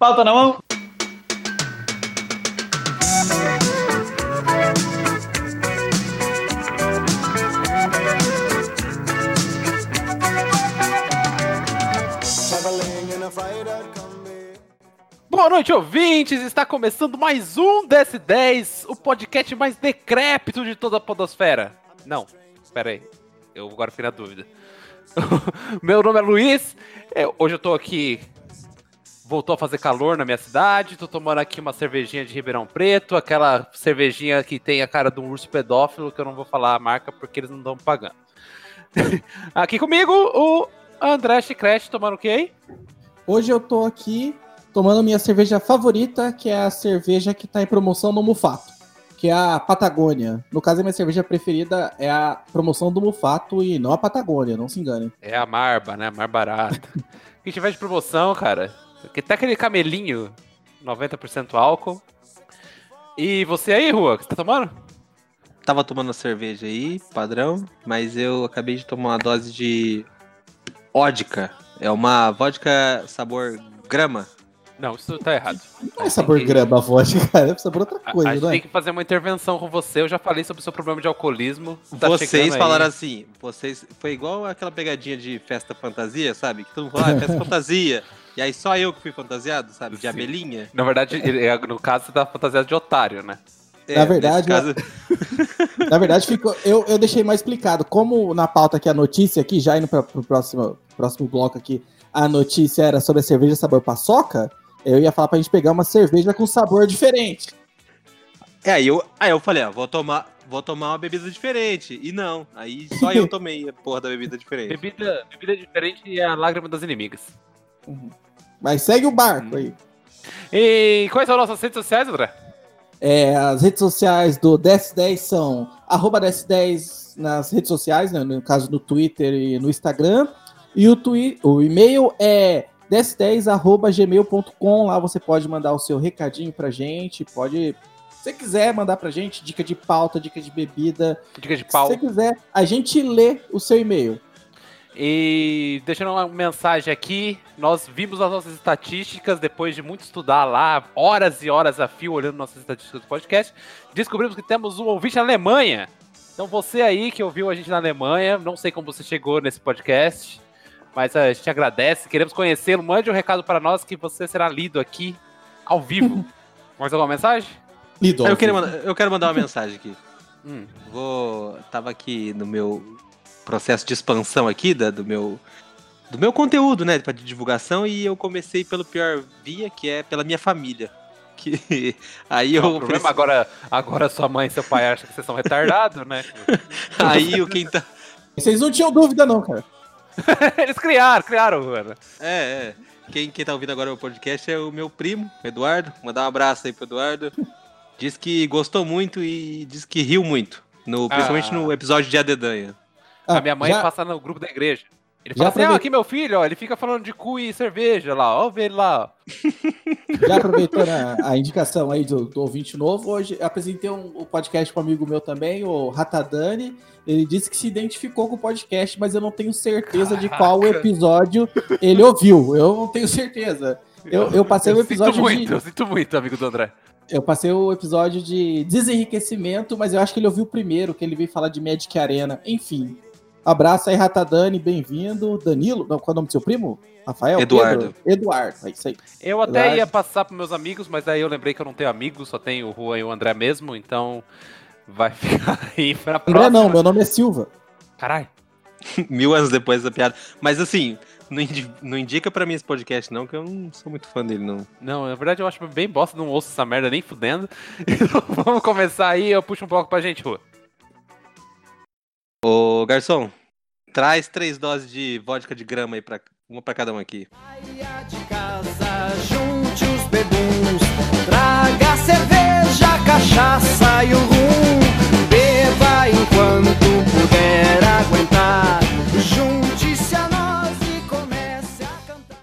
Pauta na mão. Boa noite, ouvintes! Está começando mais um DS10, o podcast mais decrépito de toda a podosfera. Não, espera aí. Eu agora fiquei na dúvida. Meu nome é Luiz. hoje eu tô aqui. Voltou a fazer calor na minha cidade. Tô tomando aqui uma cervejinha de Ribeirão Preto, aquela cervejinha que tem a cara de um urso pedófilo, que eu não vou falar a marca porque eles não estão pagando. aqui comigo, o André Chicrete tomando o que aí? Hoje eu tô aqui tomando minha cerveja favorita, que é a cerveja que tá em promoção no Mufato, que é a Patagônia. No caso, a minha cerveja preferida é a promoção do Mufato e não a Patagônia, não se enganem. É a Marba, né? Mar barata. que tiver de promoção, cara. Que tá aquele camelinho, 90% álcool. E você aí, Rua, o que você tá tomando? Tava tomando cerveja aí, padrão, mas eu acabei de tomar uma dose de vodka. É uma vodka sabor grama. Não, isso tá errado. Não é sabor que- grama a vodka, cara, é sabor outra A, a coisa, gente né? tem que fazer uma intervenção com você. Eu já falei sobre o seu problema de alcoolismo. Tá vocês chegando aí. falaram assim, vocês foi igual aquela pegadinha de festa fantasia, sabe? Que todo mundo fala, ah, festa fantasia. E aí só eu que fui fantasiado, sabe? De Sim. abelhinha. Na verdade, é, no caso, você tá fantasiado de otário, né? É, Na verdade, caso, Na verdade, ficou, eu, eu deixei mais explicado. Como na pauta aqui, a notícia aqui, já indo para o próximo, próximo bloco aqui, a notícia era sobre a cerveja sabor paçoca, eu ia falar pra gente pegar uma cerveja com sabor diferente. é, aí eu, aí eu falei, ó, vou tomar, vou tomar uma bebida diferente. E não, aí só eu tomei a porra da bebida diferente. Bebida, bebida diferente é a lágrima das inimigas. Mas segue o barco aí. E quais são as nossas redes sociais, André? É, as redes sociais do DS10 são arroba DS10 nas redes sociais, né, no caso no Twitter e no Instagram. E o, twi o e-mail é ds10.gmail.com. Lá você pode mandar o seu recadinho pra gente. Pode, se você quiser mandar pra gente, dica de pauta, dica de bebida. Dica de Se pau. você quiser, a gente lê o seu e-mail. E deixando uma mensagem aqui, nós vimos as nossas estatísticas depois de muito estudar lá, horas e horas a fio olhando nossas estatísticas do podcast, descobrimos que temos um ouvinte na Alemanha. Então você aí que ouviu a gente na Alemanha, não sei como você chegou nesse podcast, mas a gente agradece, queremos conhecê-lo, mande um recado para nós que você será lido aqui ao vivo. Mais alguma mensagem? Lido. Eu, queria mandar- eu quero mandar uma mensagem aqui. Hum. Vou. Tava aqui no meu processo de expansão aqui da, do meu. Do meu conteúdo, né? pra- De divulgação, e eu comecei pelo pior via, que é pela minha família. Que aí Não, eu. o problema agora, agora sua mãe e seu pai acham que vocês são retardados, né? Aí o quem tá. Vocês não tinham dúvida, não, cara. Eles criaram, criaram, mano. É, é. Quem, quem tá ouvindo agora o podcast é o meu primo, Eduardo. Mandar um abraço aí pro Eduardo. Diz que gostou muito e diz que riu muito. No, principalmente Ah. no episódio de Adedanha. Ah, a minha mãe já- passa no grupo da igreja. Ele Já fala assim, ah, aqui meu filho, ó, ele fica falando de cu e cerveja lá, ó, vê ele lá, ó. Já aproveitando a, a indicação aí do, do ouvinte novo, hoje apresentei um, um podcast com um amigo meu também, o Ratadani. Ele disse que se identificou com o podcast, mas eu não tenho certeza de qual Caraca. episódio ele ouviu. Eu não tenho certeza. Eu, eu passei o episódio sinto muito, de, eu sinto muito, amigo do André. eu passei o episódio de desenriquecimento, mas eu acho que ele ouviu o primeiro, que ele veio falar de Magic Arena. Enfim. Abraço aí, Ratadani, bem-vindo. Danilo, não, qual é o nome do seu primo? Rafael? Eduardo. Pedro? Eduardo, é isso aí. Eu até Verdade. ia passar pros meus amigos, mas aí eu lembrei que eu não tenho amigos, só tenho o Juan e o André mesmo, então vai ficar aí pra André próxima. não, meu nome é Silva. Caralho. Mil anos depois da piada. Mas assim, não, indi- não indica pra mim esse podcast, não, que eu não sou muito fã dele, não. Não, na verdade eu acho bem bosta, não ouço essa merda nem fudendo. Então vamos começar aí, eu puxo um bloco pra gente, Rua. Ô, garçom, traz três doses de vodka de grama aí, pra, uma pra cada um aqui. Saia de casa, junte os bebuns, traga cerveja, cachaça e o rum. Beba enquanto puder aguentar, junte-se a nós e comece a cantar.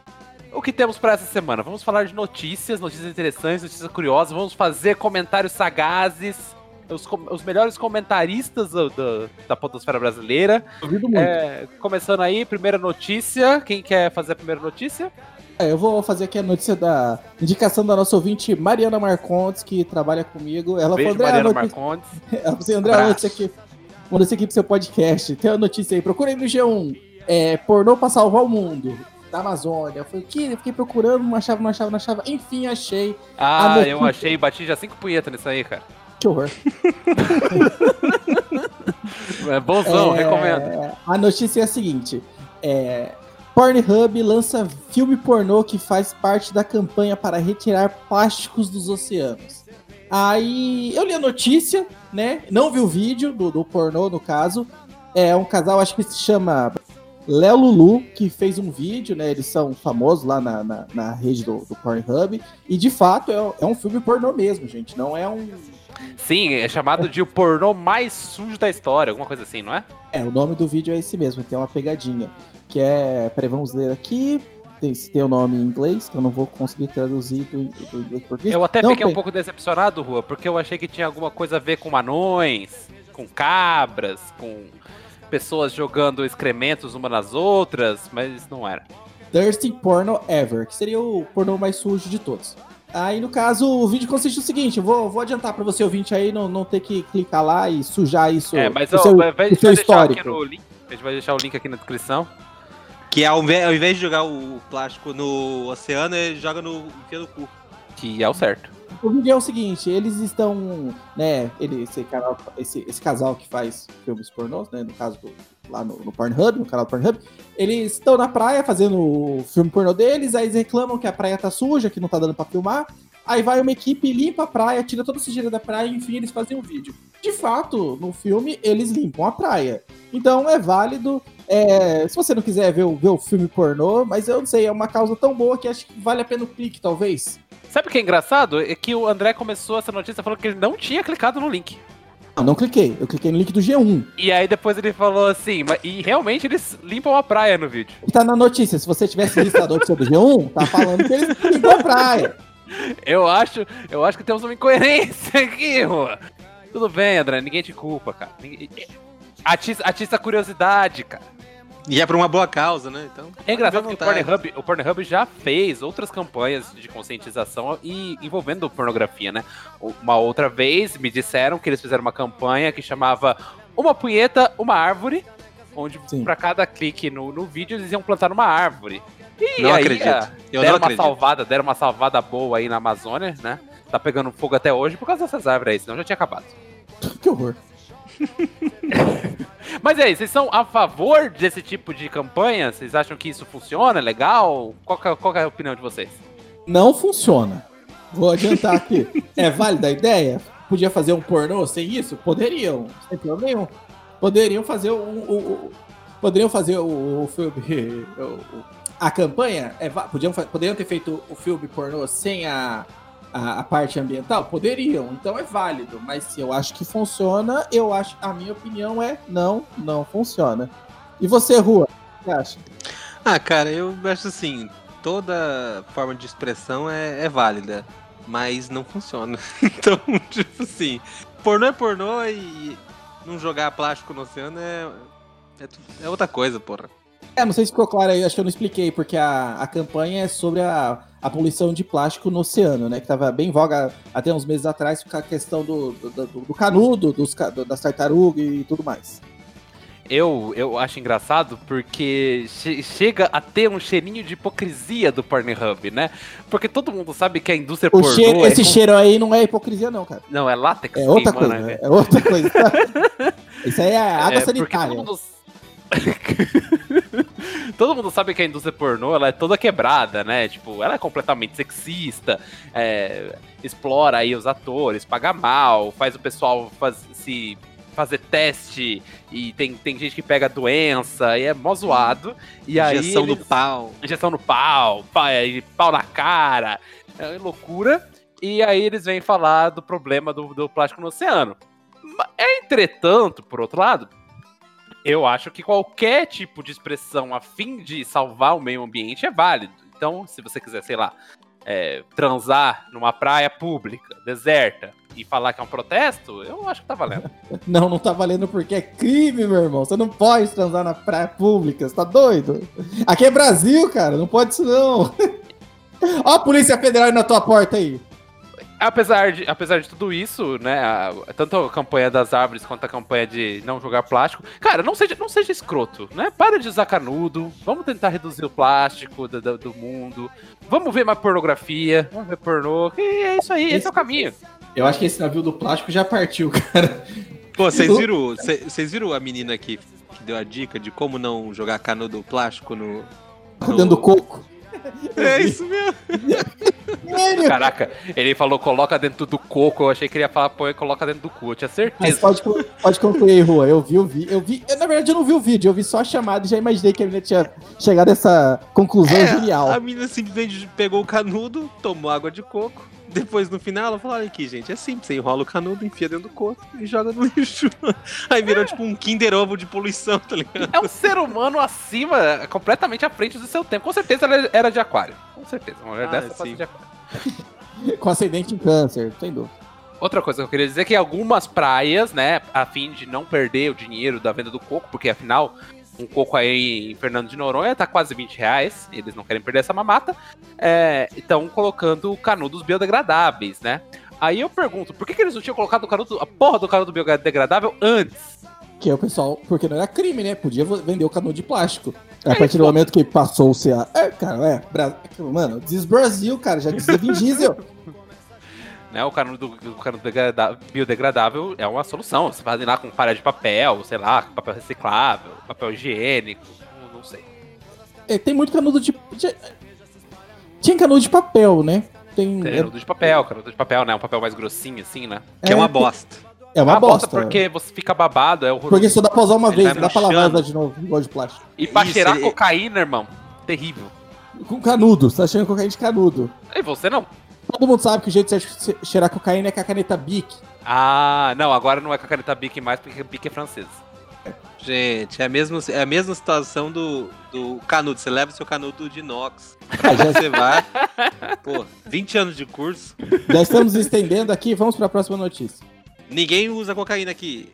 O que temos pra essa semana? Vamos falar de notícias, notícias interessantes, notícias curiosas, vamos fazer comentários sagazes, os, os melhores comentaristas do- do- da podosfera brasileira. Duvido muito. É, começando aí, primeira notícia. Quem quer fazer a primeira notícia? É, eu vou fazer aqui a notícia da indicação da nossa ouvinte Mariana Marcontes, que trabalha comigo. Ela Beijo, falou, Mariana notícia... Marcondes. Ela falou assim, André, a notícia aqui. Isso aqui pro seu podcast. Tem uma notícia aí. Procura aí no G1. É, pornô pra salvar o mundo. Da Amazônia. Eu falei, que? Eu fiquei procurando, não achava, não achava, não achava. Enfim, achei. Ah, notícia- eu achei, bati já cinco punhetas nisso aí, cara. Que horror. É bonzão, É, recomendo. A notícia é a seguinte: é, Pornhub lança filme pornô que faz parte da campanha para retirar plásticos dos oceanos. Aí eu li a notícia, né? Não vi o vídeo do, do pornô, no caso. É um casal, acho que se chama Léo Lulu, que fez um vídeo, né? Eles são famosos lá na, na, na rede do, do Pornhub. E de fato é, é um filme pornô mesmo, gente. Não é um. Sim, é chamado de o pornô mais sujo da história, alguma coisa assim, não é? É, o nome do vídeo é esse mesmo, tem uma pegadinha. Que é. Peraí, vamos ler aqui. Tem, tem o nome em inglês, que eu não vou conseguir traduzir do, do inglês português. Eu até Não, fiquei um tem. pouco decepcionado, Rua, porque eu achei que tinha alguma coisa a ver com anões, com cabras, com pessoas jogando excrementos umas nas outras, mas não era. Thirsty Porno Ever, que seria o pornô mais sujo de todos. Aí, no caso, o vídeo consiste no seguinte: vou, vou adiantar pra você ouvinte aí, não, não ter que clicar lá e sujar isso. é, mas o ó, seu- vai, vai, o seu vai deixar aqui histórico. no link. A gente vai deixar o link aqui na descrição. Que ao invés, ao invés de jogar o plástico no oceano, ele joga no, enfia no cu. Que é o certo. O vídeo é o seguinte, eles estão, né, ele, esse, canal, esse, esse casal que faz filmes pornôs, né, no caso do- lá no, no Pornhub, no canal do Pornhub, eles estão na praia fazendo o filme pornô deles, aí eles reclamam que a praia tá suja, que não tá dando pra filmar, aí vai uma equipe, limpa a praia, tira toda a sujeira da praia, enfim, eles fazem um vídeo. De fato, no filme, eles limpam a praia. Então é válido, é, se você não quiser ver o, ver o filme pornô, mas eu não sei, é uma causa tão boa que acho que vale a pena o clique, talvez. Sabe o que é engraçado? É que o André começou essa notícia falando que ele não tinha clicado no link. Não, não cliquei. Eu cliquei no link do G1. E aí depois ele falou assim, mas, e realmente eles limpam a praia no vídeo. E tá na notícia. Se você tivesse visto a notícia do G1, tá falando que eles limpam a praia. Eu acho, eu acho que temos uma incoerência aqui, Rua. Tudo bem, André, ninguém te culpa, cara. Ninguém... Atiça, atiça a curiosidade, cara. E é pra uma boa causa, né? Então. É engraçado que o. Pornhub, o Pornhub já fez outras campanhas de conscientização e envolvendo pornografia, né? Uma outra vez me disseram que eles fizeram uma campanha que chamava Uma punheta, uma árvore, onde pra cada clique no, no vídeo eles iam plantar uma árvore. E Não aí, acredito. ah, Eu deram não uma acredito. salvada, deram uma salvada boa aí na Amazônia, né? Tá pegando fogo até hoje por causa dessas árvores aí, senão já tinha acabado. Que horror. Mas e aí, vocês são a favor desse tipo de campanha? Vocês acham que isso funciona? É legal? Qual que é, qual que é a opinião de vocês? Não funciona. Vou adiantar aqui. É válida a ideia? Podia fazer um pornô sem isso? Poderiam. Sem problema nenhum. Poderiam fazer o. poderiam fazer o, o filme. o- a campanha? É, podiam, poderiam ter feito o filme pornô sem a, a, a parte ambiental? Poderiam. Então é válido. Mas se eu acho que funciona, eu acho. A minha opinião é não, não funciona. E você, Rua? O que você acha? Ah, cara, eu acho assim, toda forma de expressão é, é válida, mas não funciona. Então, tipo assim, pornô é pornô e não jogar plástico no oceano é, é, é outra coisa, porra. É, não sei se ficou claro aí, acho que eu não expliquei, porque a, a campanha é sobre a, a poluição de plástico no oceano, né? Que tava bem em voga até uns meses atrás com a questão do, do, do- do canudo, dos, das tartarugas e tudo mais. Eu, eu acho engraçado porque che- chega a ter um cheirinho de hipocrisia do Pornhub, né? Porque todo mundo sabe que a indústria O pornô cheiro, é esse com- cheiro aí não é hipocrisia, não, cara. Não, é látex. É outra coisa. né? É outra coisa. Isso aí é água É, porque sanitária. Todo mundo... todo mundo sabe que a indústria pornô ela é toda quebrada, né? Tipo, ela é completamente sexista, é, explora aí os atores, paga mal, faz o pessoal faz- se fazer teste e tem, tem gente que pega doença e é mó zoado. E aí Injeção no eles- pau. injeção no pau, pau, é, pau na cara, é loucura. E aí eles vêm falar do problema do, do plástico no oceano. Ma- Entretanto, por outro lado, eu acho que qualquer tipo de expressão a fim de salvar o meio ambiente é válido. Então, se você quiser, sei lá, é, transar numa praia pública, deserta, e falar que é um protesto, eu acho que tá valendo. Não, não tá valendo porque é crime, meu irmão. Você não pode transar na praia pública, você tá doido? Aqui é Brasil, cara, não pode isso não. Ó a Polícia Federal na tua porta aí. Apesar de, apesar de tudo isso, né? a- tanto a campanha das árvores quanto a campanha de não jogar plástico. Cara, não seja, não seja escroto, né? Para de usar canudo. Vamos tentar reduzir o plástico do, do- do mundo. Vamos ver mais pornografia. Vamos ver pornô. E é isso aí, esse é o caminho. Eu acho que esse navio do plástico já partiu, cara. Pô, vocês viram, cê- vocês viram a menina que, que deu a dica de como não jogar canudo plástico no. Dentro do coco. É isso mesmo. Caraca, ele falou coloca dentro do coco. Eu achei que ele ia falar, pô, coloca dentro do cu. Eu tinha Mas certeza. pode, con- pode concluir aí, Rua. Eu vi, eu vi, eu vi. eu, na verdade, eu não vi o vídeo, eu vi só a chamada e já imaginei que a menina tinha chegado a essa conclusão genial. A menina simplesmente pegou o canudo, tomou água de coco. Depois, no final, ela falou: Olha aqui, gente, é simples. Você enrola o canudo, enfia dentro do coco e joga no lixo. Aí virou tipo um Kinder Ovo de poluição, tá ligado? É um ser humano acima, completamente à frente do seu tempo. Com certeza ela era de aquário. Com certeza. Uma mulher Ah, dessa sim. de aquário. Com acidente em câncer, sem dúvida. Outra coisa que eu queria dizer é que algumas praias, né, a fim de não perder o dinheiro da venda do coco, porque afinal, um coco aí em Fernando de Noronha tá quase 20 reais, eles não querem perder essa mamata, estão colocando canudos biodegradáveis, né? Aí eu pergunto, por que, que eles não tinham colocado o canudo, a porra do canudo biodegradável antes? Que é o pessoal, porque não era crime, né? Podia vender o canudo de plástico. A É, partir do pô. momento que passou-se a. É, cara, é. Bra... Mano, diz Brasil, cara, já dizia Vin Diesel. Né, o canudo, o canudo biodegradável é uma solução. Você faz lá com palha de papel, sei lá, papel reciclável, papel higiênico, não- sei. É, tem muito canudo de. de- Tinha canudo de papel, né? Tem. Tem É, canudo de papel, canudo de papel, né? Um papel mais grossinho assim, né? Que é uma bosta. É uma bota bosta. porque você fica babado, é horroroso. Porque só dá pra usar uma Ele vez, não dá pra lavar de novo, igual de plástico. E pra Isso, cheirar ele- cocaína, irmão, terrível. Com canudo, você tá cheirando cocaína de canudo. E você não? Todo mundo sabe que o jeito de você cheirar cocaína é com a caneta Bic. Ah, não, agora não é com a caneta Bic mais, porque Bic é francesa. Gente, é a mesma, é a mesma situação do, do canudo. Você leva o seu canudo de inox. Ah, já, Você vai. Pô, 20 anos de curso. já estamos estendendo aqui, vamos pra próxima notícia. Ninguém usa cocaína aqui.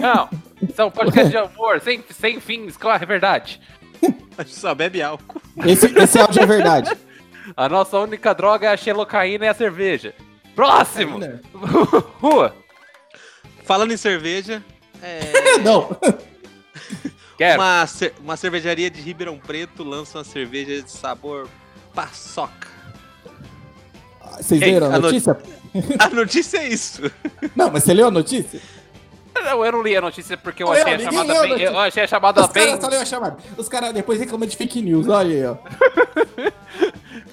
Não, são podcast de amor, sem, sem fins, claro, é verdade. A gente só bebe álcool. Esse, esse áudio é verdade. A nossa única droga é a xelocaína e a cerveja. Próximo! Rua! Falando em cerveja, é, Não. Quero. uma, cer- uma cervejaria de Ribeirão Preto lança uma cerveja de sabor paçoca. Vocês Ei, leram a a no- notícia? A notícia é isso. Não, mas você leu a notícia? Não, eu não li a notícia porque eu Não, achei a chamada leu a bem. notícia. Eu achei a chamada Os bem. caras só leram a chamada. Os caras depois reclamam de fake news. Olha aí, ó.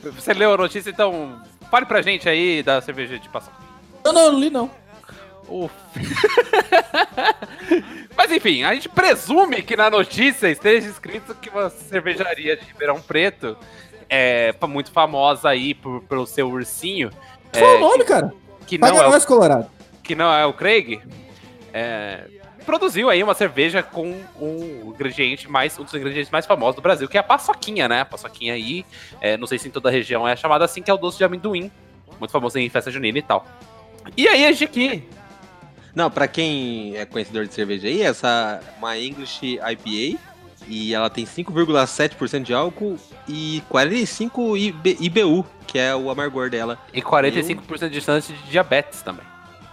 Você leu a notícia, então fale pra gente aí da cerveja de paçoca. Não, não, eu não li não. Uf. Mas enfim, a gente presume que na notícia esteja escrito que uma cervejaria de Ribeirão Preto é muito famosa aí por, pelo seu ursinho. Qual é o nome, cara? Que não, Paga é o, Colorado. que não é o Craig. é, produziu aí uma cerveja com um ingrediente mais um dos ingredientes mais famosos do Brasil, que é a paçoquinha, né? A paçoquinha aí, é, não sei se em toda a região é chamada assim, que é o doce de amendoim, muito famoso em festa junina e tal. E aí a gente aqui, Não, pra quem é conhecedor de cerveja aí, essa é uma English IPA e ela tem 5,7% de álcool e 45 IB IBU, que é o amargor dela. e 45% de chance de diabetes também.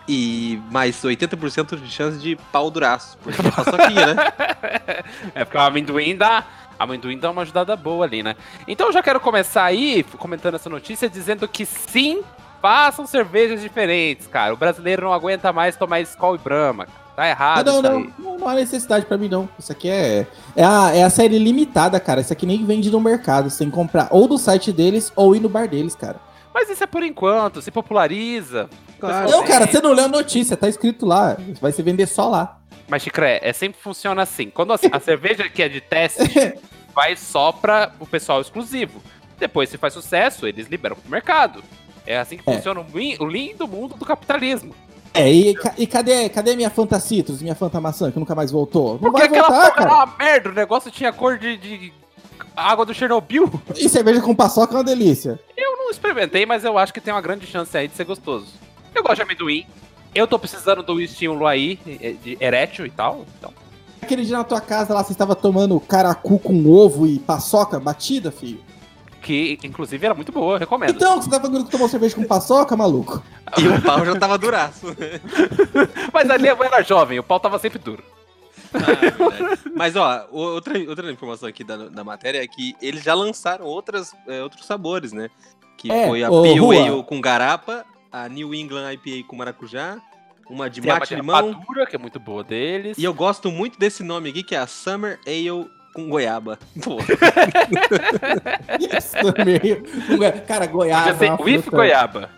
E mais 80% de chance de pau duraço, porque é paçoquinha, né? É porque o amendoim dá. Amendoim dá uma ajudada boa ali, né? Então eu já quero começar aí comentando essa notícia dizendo que sim, façam cervejas diferentes, cara. O brasileiro não aguenta mais tomar Skol e Brahma. Tá errado não, isso não, aí. não, não há necessidade pra mim, não. Isso aqui é. É a, é a série limitada, cara. Isso aqui nem vende no mercado. Você tem que comprar ou do site deles ou ir no bar deles, cara. Mas isso é por enquanto, se populariza. Claro. Não, cara, você não leu a notícia, tá escrito lá. Vai se vender só lá. Mas, Chicré, é sempre funciona assim. Quando a, a cerveja que é de teste vai só para o pessoal exclusivo. Depois, se faz sucesso, eles liberam pro mercado. É assim que É. funciona o lin- o lindo mundo do capitalismo. É, e, e cadê, cadê minha Fanta Citrus, minha Fanta Maçã, que nunca mais voltou? Não Porque vai aquela voltar, porra era uma merda, o negócio tinha cor de, de água do Chernobyl. E cerveja com paçoca é uma delícia. Eu não experimentei, mas eu acho que tem uma grande chance aí de ser gostoso. Eu gosto de amendoim. Eu tô precisando do estímulo aí, eh, de erétil e tal. Então. Aquele dia na tua casa lá, você estava tomando caracu com ovo e paçoca batida, filho? que inclusive era muito boa, recomendo. Então, você tá falando que tomou cerveja com paçoca, maluco? E o pau já tava duraço. Mas ali eu era jovem, o pau tava sempre duro. Ah. Mas, ó, outra, outra informação aqui da, da matéria é que eles já lançaram outras, é, outros sabores, né? Que É, foi a Pale. Ale com garapa, a New England IPA com maracujá, uma de Tem mate de limão. rapadura, que é muito boa deles. E eu gosto muito desse nome aqui, que é a Summer Ale com goiaba. Pô, Isso meio... Cara, goiaba. Podia ser é with goiaba.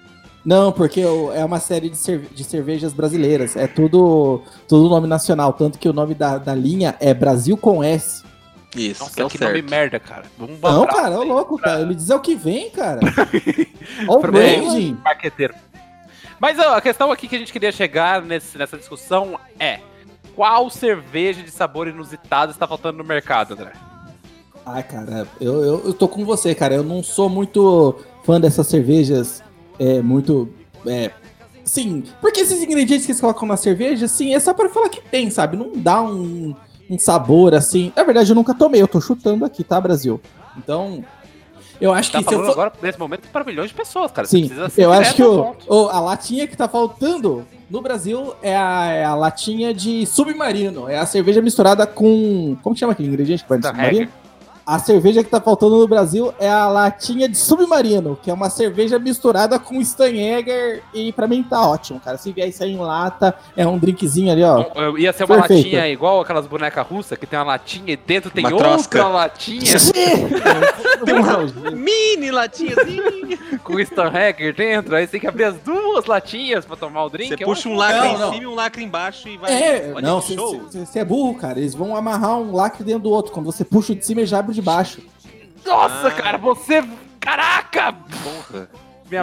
Não, porque é uma série de, cerve- de cervejas brasileiras. É tudo, tudo nome nacional. Tanto que o nome da, da linha é Brasil com S. isso, Nossa, que é o que certo. nome merda, cara. Vamos Não, cara, é louco, pra- cara. Ele diz é o que vem, cara. Olha o branding. marqueteiro. Mas ó, a questão aqui que a gente queria chegar nesse- nessa discussão é: qual cerveja de sabor inusitado está faltando no mercado, André? Ai, cara, eu, eu, eu tô com você, cara. Eu não sou muito fã dessas cervejas. É muito. É, sim, porque esses ingredientes que eles colocam na cerveja, sim, é só pra falar que tem, sabe? Não dá um, um sabor assim. Na verdade, eu nunca tomei, eu tô chutando aqui, tá, Brasil? Então, eu acho Tá que falando for. agora, nesse momento, para milhões de pessoas, cara. Sim, eu acho que o, o- a latinha que tá faltando no Brasil é a, é a latinha de submarino. É a cerveja misturada com. Como que chama aquele ingrediente que vai no submarino? A cerveja que tá faltando no Brasil é a latinha de submarino, que é uma cerveja misturada com Steinegger e pra mim tá ótimo, cara. Se vier isso aí em lata, é um drinkzinho ali, ó. Eu ia ser uma Perfeito. latinha igual aquelas bonecas russas, que tem uma latinha e dentro tem Uma outra trosca. latinha Tem Mini latinhazinha. Com Stanhager dentro. Aí você tem que abrir as duas latinhas pra tomar o drink. Você é puxa um lacre Não, em não. cima e um lacre embaixo e vai. É, Olha não, você é burro, cara. Eles vão amarrar um lacre dentro do outro. Quando você puxa o de cima, ele já abre o de baixo. Nossa, Ah. cara, você. Caraca! Porra.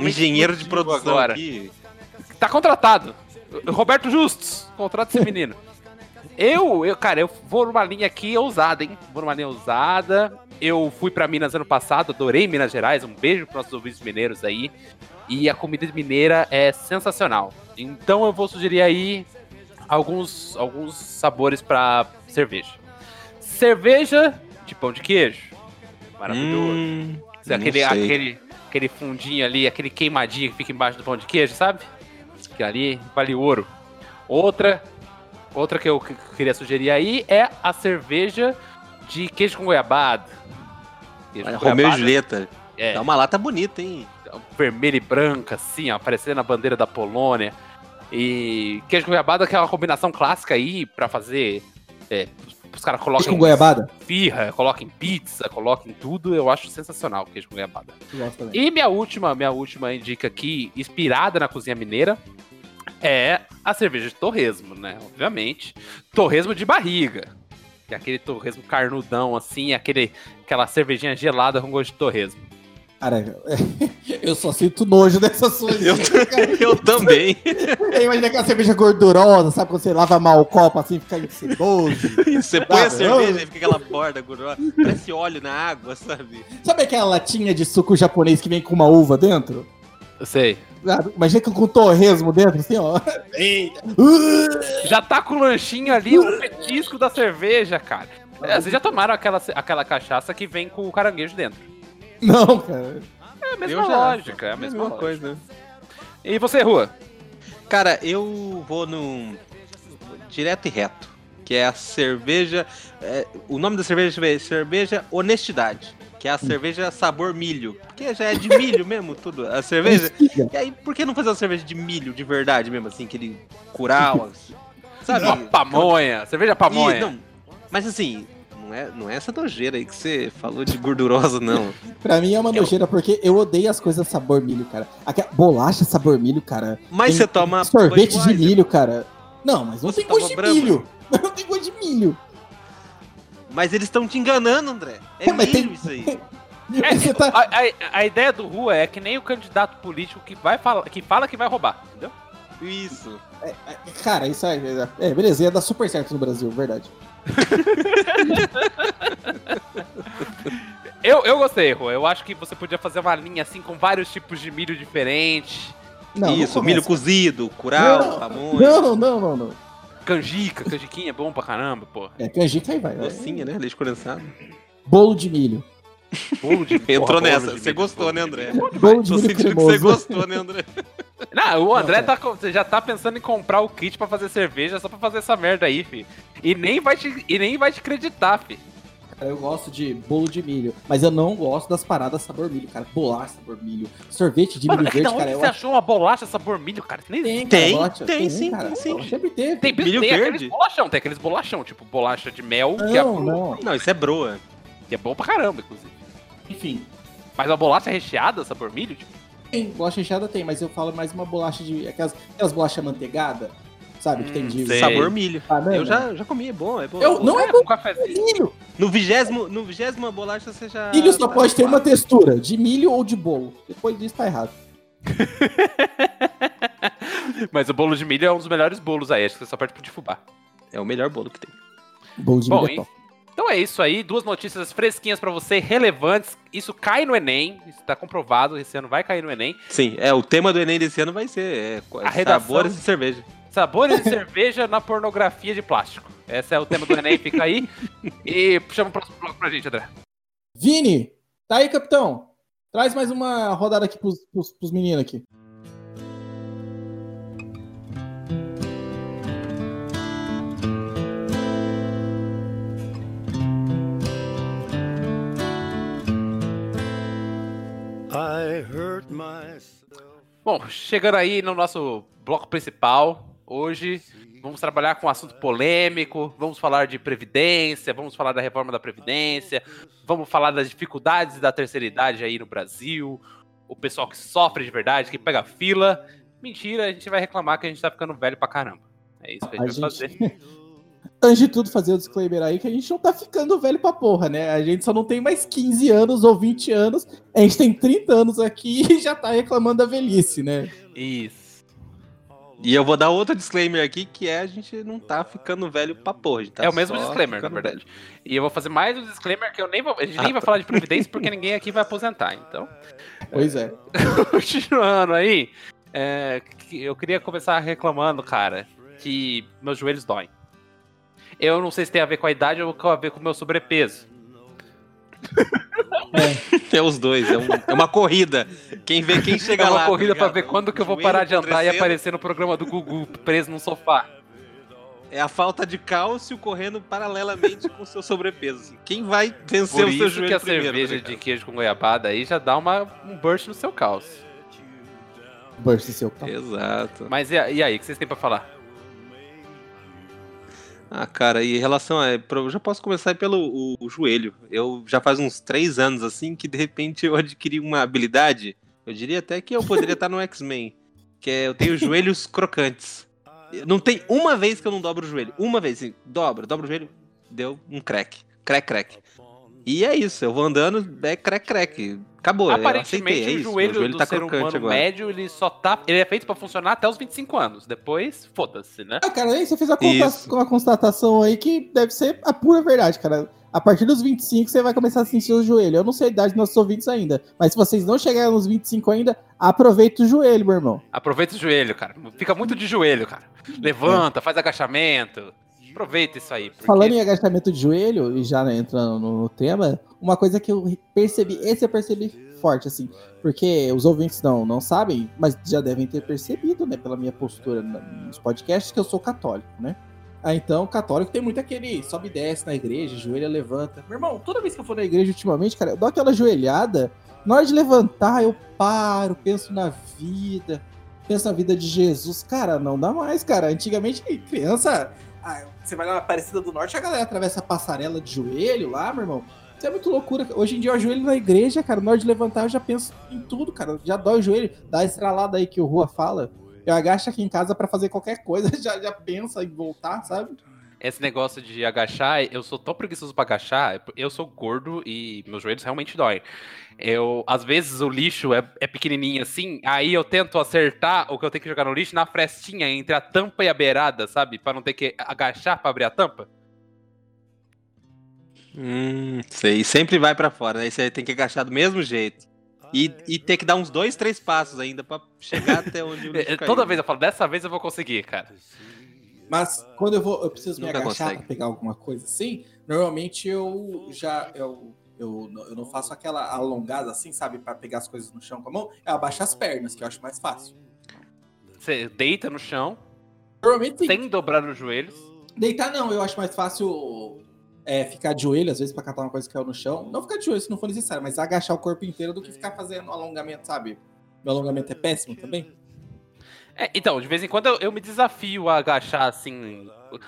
Engenheiro de produção agora. aqui. Tá contratado. Roberto Justus, contrata esse menino. Eu, eu, cara, eu vou numa linha aqui ousada, hein? Vou numa linha ousada. Eu fui pra Minas ano passado, adorei Minas Gerais. Um beijo pros nossos ouvintes mineiros aí. E a comida mineira é sensacional. Então eu vou sugerir aí alguns, alguns sabores pra cerveja. Cerveja de pão de queijo. Maravilhoso. Hum, Aquele, aquele, aquele fundinho ali, aquele queimadinho que fica embaixo do pão de queijo, sabe? Que ali vale ouro. Outra, outra que eu que- queria sugerir aí é a cerveja de queijo com goiabada. Queijo com Romeu e goiabada, Julieta. É, Dá uma lata bonita, hein? vermelha e branca, assim, ó, aparecendo a bandeira da Polônia. E queijo com goiabada que é uma combinação clássica aí pra fazer. É, os caras Queijo colocam com goiabada? firra, colocam pizza, colocam tudo. Eu acho sensacional o queijo com goiabada. E minha última, minha última dica aqui, inspirada na cozinha mineira, é a cerveja de torresmo, né? Obviamente. Torresmo de barriga. Que é aquele torresmo carnudão, assim, aquele, aquela cervejinha gelada com gosto de torresmo. Cara, eu só sinto nojo dessas coisas. Eu, eu também. Imagina aquela cerveja gordurosa, sabe? Quando você lava mal o copo assim, fica sedoso. Você põe a cerveja e fica aquela borda gordurosa. Parece óleo na água, sabe? Sabe aquela latinha de suco japonês que vem com uma uva dentro? Eu sei. Sabe? Imagina que com torresmo dentro, assim, ó. Eita. Já tá com o lanchinho ali, o petisco da cerveja, cara. É, Vocês já tomaram aquela, aquela cachaça que vem com o caranguejo dentro? Não, cara. É a mesma lógica, é a mesma, lógica. coisa? E você, Rua? Cara, eu vou num. Direto e reto. Que é a cerveja. é, o nome da cerveja deixa eu ver, cerveja Honestidade. Que é a cerveja sabor milho. Porque já é de milho mesmo, tudo. A cerveja. E aí, por que não fazer uma cerveja de milho de verdade mesmo, assim, aquele curau, assim, sabe? Uma pamonha, cerveja pamonha. Ih, não, mas assim, não é, não é essa nojeira aí que você falou de gordurosa, não. Pra mim é uma nojeira, porque eu odeio as coisas sabor milho, cara. Aquela bolacha sabor milho, cara. Mas Tem você toma. Sorvete de milho, cara. Não, mas não Você tem gosto de milho. Não tem gosto de milho. Mas eles estão te enganando, André. É, É, milho tem- isso aí. É, Você tá- a, a- a ideia do Rua é que nem o candidato político que, vai fala, que fala que vai roubar, entendeu? Isso. Cara, isso é. É, beleza, ia dar super certo no Brasil, verdade. Eu, eu gostei, Rua. Eu acho que você podia fazer uma linha assim com vários tipos de milho diferentes. Não, não isso, começa. milho cozido, curau, Não, pamonha. Não, não, não, não. Canjica, canjiquinha é bom pra caramba, pô. É, canjica aí vai. Docinha, né? Leite condensado. Bolo de milho. Bolo de Entrou porra, bolo nessa. Você milho, gostou, né, de André? milho. Bolo de Tô milho sentindo que cremoso. você gostou, né, André? Não, o André Não, tá, já tá pensando em comprar o kit pra fazer cerveja só pra fazer essa merda aí, fi. E nem vai te, e nem vai te acreditar, fi. Cara, eu gosto de bolo de milho, mas eu não gosto das paradas sabor milho, cara. Bolacha sabor milho, sorvete de Mano, milho é que da verde, cara. Você acho achou uma bolacha sabor milho, cara? Tem, Tem, cara, bolacha. tem sim, cara. tem sim. Sempre teve. Tem, Milho tem verde? aqueles bolachão, tem aqueles bolachão, tipo bolacha de mel, que, é, Não, pro- não. Não, isso é broa. que é bom pra caramba, inclusive. Enfim, Mas a bolacha recheada, sabor milho, tipo, tem, bolacha recheada tem, mas eu falo mais uma bolacha de. Aquelas, aquelas bolachas manteigada, sabe? que tem de. Hum, sei. Sabor milho. banana. Eu já, já comi, é bom, é bom. Eu- não é com cafezinho. Milho! No vigésimo, no vigésimo bolacha você já... Milho só tá pode ter uma textura, de milho ou de bolo. Depois disso tá errado. Mas o bolo de milho é um dos melhores bolos aí, acho que você só perde pro de fubá. É o melhor bolo que tem. Bolo de Bom, milho é top. Então é isso aí, duas notícias fresquinhas pra você, relevantes. Isso cai no Enem, isso tá comprovado, esse ano vai cair no Enem. Sim, é, o tema do Enem desse ano vai ser é, A redação- sabores de cerveja. Sabores de cerveja na pornografia de plástico. Esse é o tema do Enem, fica aí. E chama o próximo bloco pra gente, André. Vini, tá aí, capitão? Traz mais uma rodada aqui pros, pros, pros meninos aqui. I hurt myself. Bom, chegando aí no nosso bloco principal, hoje vamos trabalhar com um assunto polêmico, vamos falar de previdência, vamos falar da reforma da previdência, vamos falar das dificuldades da terceira idade aí no Brasil, o pessoal que sofre de verdade, que pega fila. Mentira, a gente vai reclamar que a gente tá ficando velho pra caramba. É isso que a A gente vai gente- fazer. Antes de tudo, fazer o disclaimer aí que a gente não tá ficando velho pra porra, né? A gente só não tem mais 15 anos ou 20 anos. A gente tem 30 anos aqui e já tá reclamando da velhice, né? Isso. E eu vou dar outro disclaimer aqui, que é a gente não tá ficando velho pra porra. a gente tá é o mesmo disclaimer, na verdade. E eu vou fazer mais um disclaimer que eu nem vou. A gente Ah, nem vai tá. falar de previdência porque ninguém aqui vai aposentar. Então, Pois é. continuando aí, é, eu queria começar reclamando, cara, que meus joelhos doem. Eu não sei se tem a ver com a idade ou com a ver com o meu sobrepeso. É os dois, é, um- é uma corrida. Quem vê quem chega é uma lá. corrida tá pra ligado? ver quando que eu vou parar de andar e aparecer no programa do Gugu preso num sofá. É a falta de cálcio correndo paralelamente com o seu sobrepeso. assim. Quem vai vencer Por o seu isso joelho que a primeiro, cerveja né, de queijo com goiabada aí já dá uma, um burst no seu caos. Burst seu carro. Exato. Mas e, e aí, o que vocês têm pra falar? Ah, cara, e em relação a. Já posso começar pelo o, o joelho. Eu já faz uns três anos, assim, que de repente eu adquiri uma habilidade. Eu diria até que eu poderia estar no X-Men. Que é eu tenho joelhos crocantes. Não tem uma vez que eu não dobro o joelho. Uma vez, assim, dobra, dobra o joelho, deu um crack. Crack, crack. E é isso, eu vou andando, é crack, crack. Acabou, eu aceitei, Aparentemente, é o isso. joelho, meu joelho do tá ser crocante humano agora. médio, ele só tá. Ele é feito pra funcionar até os 25 anos. Depois, foda-se, né? Ah, cara, aí você fez a uma constatação aí que deve ser a pura verdade, cara. A partir dos 25 você vai começar a sentir o joelho. Eu não sei a idade dos nossos ouvintes ainda, mas se vocês não chegarem nos 25 ainda, aproveita o joelho, meu irmão. Aproveita o joelho, cara. Fica muito de joelho, cara. Levanta, faz agachamento. Aproveita isso aí. porque- Falando em agachamento de joelho, e já entrando no, tema, uma coisa que eu percebi, esse eu percebi forte, assim, porque os ouvintes não, não sabem, mas já devem ter percebido, né, pela minha postura nos podcasts, que eu sou católico, né? Ah, então, católico tem muito aquele sobe e desce na igreja, joelha levanta. Meu irmão, toda vez que eu for na igreja ultimamente, cara, eu dou aquela joelhada, na hora de levantar, eu paro, penso na vida, penso na vida de Jesus. Cara, não dá mais, cara. Antigamente, criança, ah, você vai lá na Aparecida do Norte, a galera atravessa a passarela de joelho lá, meu irmão. Isso é muito loucura. Hoje em dia eu ajoelho na igreja, cara. Na hora de levantar, eu já penso em tudo, cara. Já dói o joelho, dá a estralada aí que o Rua fala. Eu agacho aqui em casa pra fazer qualquer coisa, já, já pensa em voltar, sabe? Esse negócio de agachar, eu sou tão preguiçoso pra agachar, eu sou gordo e meus joelhos realmente doem. Eu, às vezes o lixo é, é pequenininho assim, aí eu tento acertar o que eu tenho que jogar no lixo na frestinha entre a tampa e a beirada, sabe? Pra não ter que agachar pra abrir a tampa. Hum, sei. Sempre vai pra fora, né? Aí você tem que agachar do mesmo jeito. E, e ter que dar uns dois, três passos ainda pra chegar até onde o lixo É, caiu. Toda vez eu falo, dessa vez eu vou conseguir, cara. Mas quando eu vou, eu preciso me agachar pra pegar alguma coisa assim, normalmente eu já eu Eu, não- eu não faço aquela alongada assim, sabe, Pra pegar as coisas no chão com a mão. Eu abaixo as pernas, que eu acho mais fácil. Você deita no chão, Normalmente sim. sem dobrar os joelhos. Deitar não, eu acho mais fácil é, ficar de joelho, às vezes, pra catar uma coisa que caiu no chão. Não ficar de joelho se não for necessário, mas agachar o corpo inteiro do que ficar fazendo alongamento, sabe? Meu alongamento é péssimo também. É, então, de vez em quando eu, eu me desafio a agachar assim o,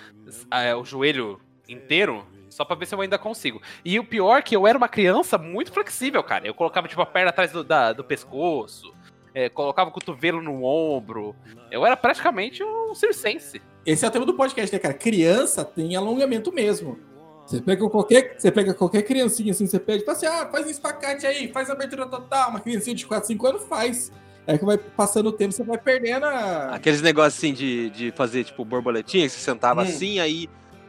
é, o joelho inteiro, só pra ver se eu ainda consigo. E o pior é que eu era uma criança muito flexível, cara. Eu colocava tipo a perna atrás do, da- do pescoço, é, colocava o cotovelo no ombro. Eu era praticamente um circense. Esse é o tema do podcast, né, cara? Criança tem alongamento mesmo. Você pega qualquer, você pega qualquer criancinha assim, você pede, fala assim, ah, faz um espacate aí, faz abertura total. Uma criancinha de 4, 5 anos faz. É que vai passando o tempo, você vai perdendo a. Aqueles negócios assim de, de fazer, tipo, borboletinha, que você sentava Hum. assim, aí